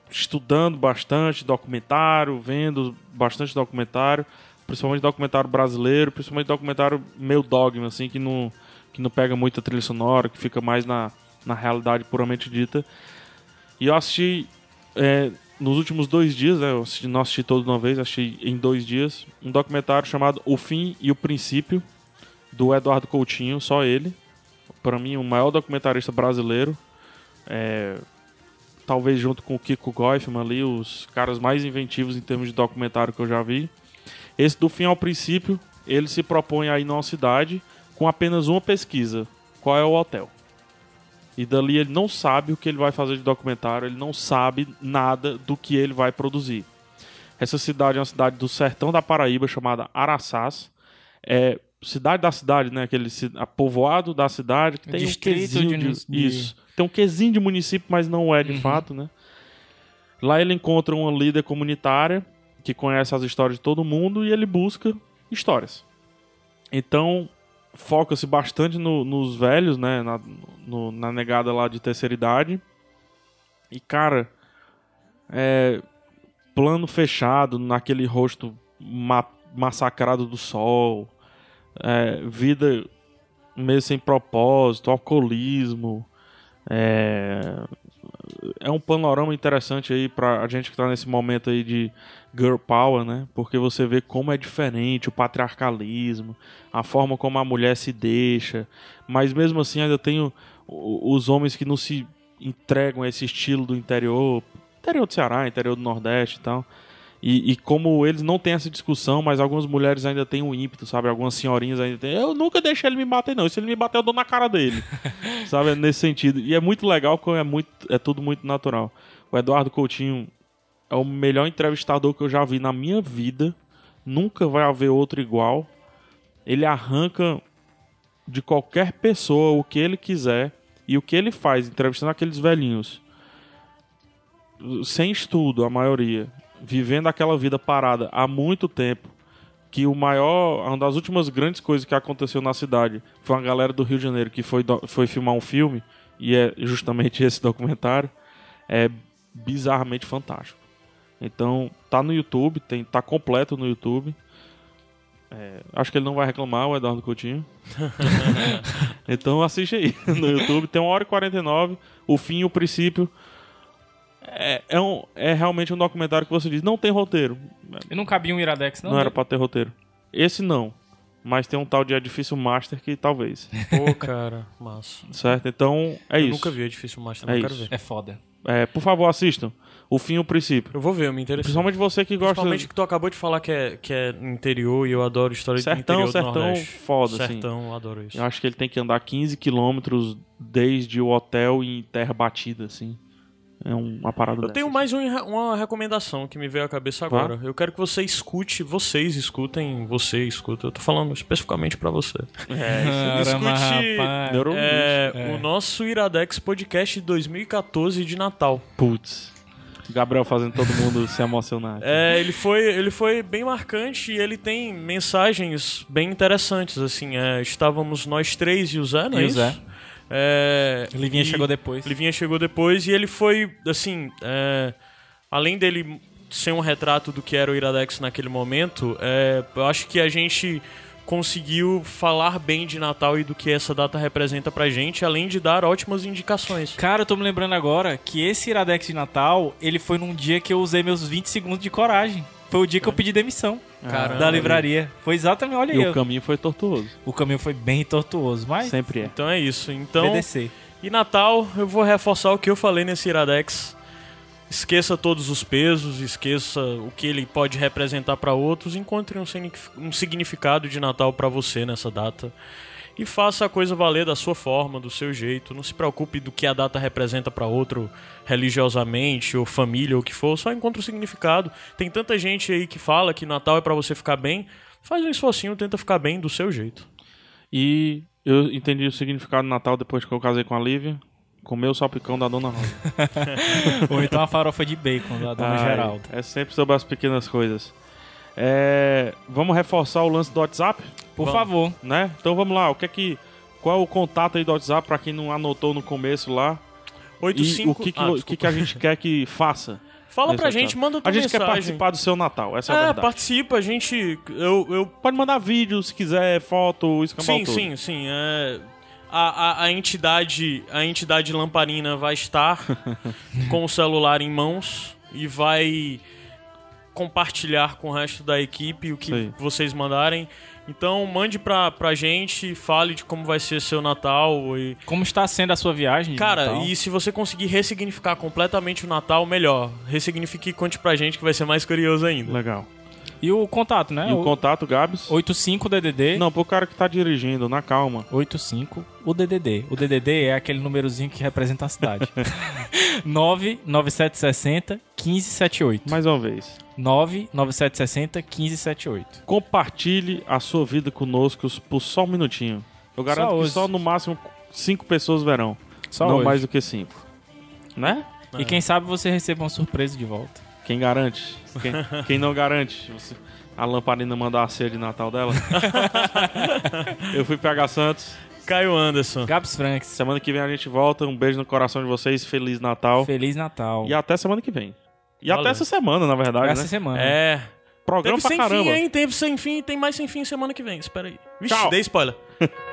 estudando bastante documentário, vendo bastante documentário, principalmente documentário brasileiro, principalmente documentário meio dogma, assim, que não, que não pega muita trilha sonora, que fica mais na, na realidade puramente dita. E eu assisti é, nos últimos dois dias, né, eu assisti, não assisti todo de uma vez, assisti em dois dias, um documentário chamado O Fim e o Princípio, do Eduardo Coutinho, só ele. Para mim, o maior documentarista brasileiro. É, talvez junto com o Kiko Goifman ali, os caras mais inventivos em termos de documentário que eu já vi. Esse do fim ao princípio, ele se propõe a ir numa cidade com apenas uma pesquisa: qual é o hotel? E dali ele não sabe o que ele vai fazer de documentário, ele não sabe nada do que ele vai produzir. Essa cidade é uma cidade do sertão da Paraíba chamada Araçás. É cidade da cidade, né? Aquele povoado da cidade que tem um Distrito quesinho de- de, isso. Tem um quesinho de município, mas não é de fato, né? Lá ele encontra uma líder comunitária que conhece as histórias de todo mundo e ele busca histórias. Então, foca-se bastante no- nos velhos, né? Na, no- na negada lá de terceira idade. E, cara, é, plano fechado naquele rosto ma- massacrado do sol, é, vida meio sem propósito, alcoolismo. É, é um panorama interessante aí pra gente que tá nesse momento aí de girl power, né? Porque você vê como é diferente o patriarcalismo, a forma como a mulher se deixa, mas mesmo assim ainda tem os homens que não se entregam a esse estilo do interior, interior do Ceará, interior do Nordeste e tal. E, e como eles não têm essa discussão, mas algumas mulheres ainda têm um ímpeto, sabe? Algumas senhorinhas ainda têm. Eu nunca deixei ele me bater, não. E se ele me bater, eu dou na cara dele. sabe? É Nesse sentido. E é muito legal porque é, muito, é tudo muito natural. O Eduardo Coutinho é o melhor entrevistador que eu já vi na minha vida. Nunca vai haver outro igual. Ele arranca de qualquer pessoa o que ele quiser. E o que ele faz, entrevistando aqueles velhinhos, sem estudo, a maioria, vivendo aquela vida parada há muito tempo, que o maior, uma das últimas grandes coisas que aconteceu na cidade foi uma galera do Rio de Janeiro que foi, foi filmar um filme, e é justamente esse documentário, é bizarramente fantástico. Então, tá no YouTube, tem, tá completo no YouTube. É, acho que ele não vai reclamar, o Eduardo Coutinho. então assiste aí no YouTube. Tem 1 hora e 49, o fim e o princípio. É, é, um, é realmente um documentário que você diz, não tem roteiro. E não cabia um Iradex, não? Não, era pra ter roteiro. Esse não. Mas tem um tal de Edifício Master que talvez. Pô, cara, massa. Certo? Então, é eu isso. nunca vi Edifício Master, É não quero isso. ver. É foda. É, por favor, assistam. O fim e o princípio. Eu vou ver, eu me interesso. Principalmente você que gosta Principalmente que tu acabou de falar que é, que é interior e eu adoro história Sertão, do interior sertão, Nordeste. foda, assim. Sertão, eu adoro isso. Eu acho que ele tem que andar 15 quilômetros desde o hotel em terra batida, assim. É um- uma parada Eu dessa. tenho mais um- uma recomendação que me veio à cabeça agora. Eu quero que você escute, vocês escutem, você escuta. Eu tô falando especificamente pra você. É, Escute rapaz. Neuro- é, o nosso Iradex Podcast 2014 de Natal. Putz. Gabriel fazendo todo mundo se emocionar. É, ele foi, ele foi bem marcante e ele tem mensagens bem interessantes, assim. é, estávamos nós três e o Zé, não é E o isso? Zé. É, Livinha e- chegou depois. Livinha chegou depois e ele foi, assim, é, além dele ser um retrato do que era o Iradex naquele momento, é, eu acho que a gente conseguiu falar bem de Natal e do que essa data representa pra gente, além de dar ótimas indicações. Cara, eu tô me lembrando agora que esse Iradex de Natal, ele foi num dia que eu usei meus 20 segundos de coragem. Foi o dia que eu pedi demissão Caramba. da livraria. Foi exatamente, olha aí. E o eu- caminho foi tortuoso. o caminho foi bem tortuoso, mas Sempre é. Então é isso. Então, BDC. E Natal, eu vou reforçar o que eu falei nesse Iradex. Esqueça todos os pesos, esqueça o que ele pode representar para outros, encontre um, um significado de Natal para você nessa data e faça a coisa valer da sua forma, do seu jeito. Não se preocupe do que a data representa para outro religiosamente ou família ou o que for, só encontre o significado. Tem tanta gente aí que fala que Natal é para você ficar bem, faz um esforcinho, tenta ficar bem do seu jeito. E eu entendi o significado do Natal depois que eu casei com a Lívia. Comer o salpicão da Dona Rosa. Ou então a farofa de bacon da Dona Ai, Geraldo. É sempre sobre as pequenas coisas. É, vamos reforçar o lance do WhatsApp, Por Vamos. favor. né? Então vamos lá. O que é que qual é o contato aí do WhatsApp para quem não anotou no começo lá? 85... E o que que, Ah, o que que a gente quer que faça? Fala pra gente, manda tua A gente mensagem. quer participar do seu Natal, essa é, a É, verdade. participa, a gente. Eu. eu Pode mandar vídeo se quiser, foto, escambau sim, tudo. sim, sim. É, a, a, a entidade. A entidade lamparina vai estar com o celular em mãos e vai compartilhar com o resto da equipe o que vocês mandarem. Então mande pra, pra gente, fale de como vai ser seu Natal e. Como está sendo a sua viagem? de Cara, Natal? e se você conseguir ressignificar completamente o Natal, melhor. Ressignifique e conte pra gente que vai ser mais curioso ainda. Legal. E o contato, né? E o contato, Gabs? 85DDD. Não, pro cara que tá dirigindo, na calma. 85, o DDD. O DDD é aquele númerozinho que representa a cidade. 99760 1578. Mais uma vez. 99760 1578. Compartilhe a sua vida conosco por só um minutinho. Eu garanto que hoje. só no máximo cinco pessoas verão. Só não hoje. mais do que cinco. Né? E quem sabe você receba uma surpresa de volta. Quem garante? Quem, quem não garante? Você- a lamparina mandar a ceia de Natal dela? Eu fui PH Santos. Caio Anderson. Gabs Franks, Semana que vem a gente volta. Um beijo no coração de vocês. Feliz Natal. Feliz Natal. E até semana que vem. E Valeu. até essa semana, na verdade, Essa né? semana. É. Programa Teve pra sem caramba. fim, hein? Teve sem fim, tem mais sem fim semana que vem. Espera aí. Vixe, Tchau. dei spoiler.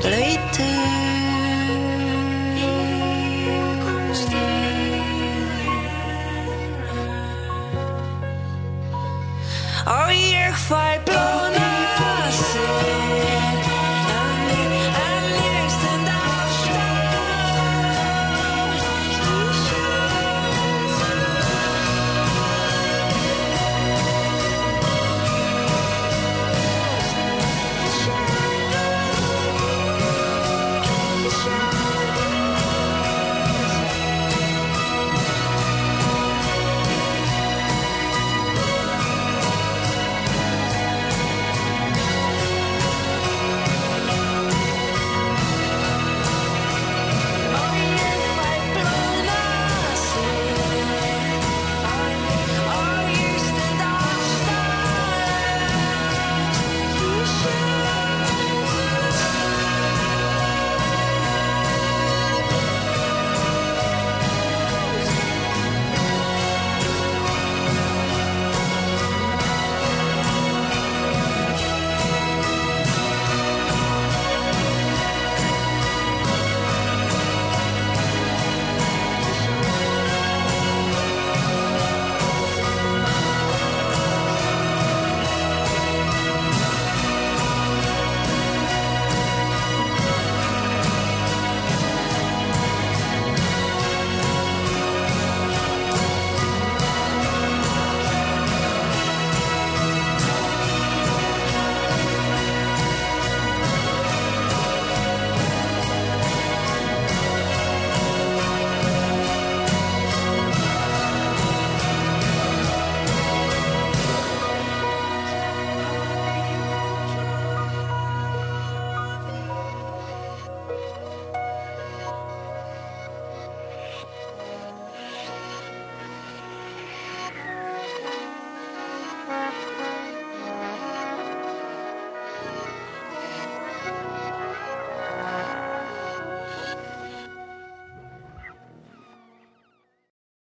blöte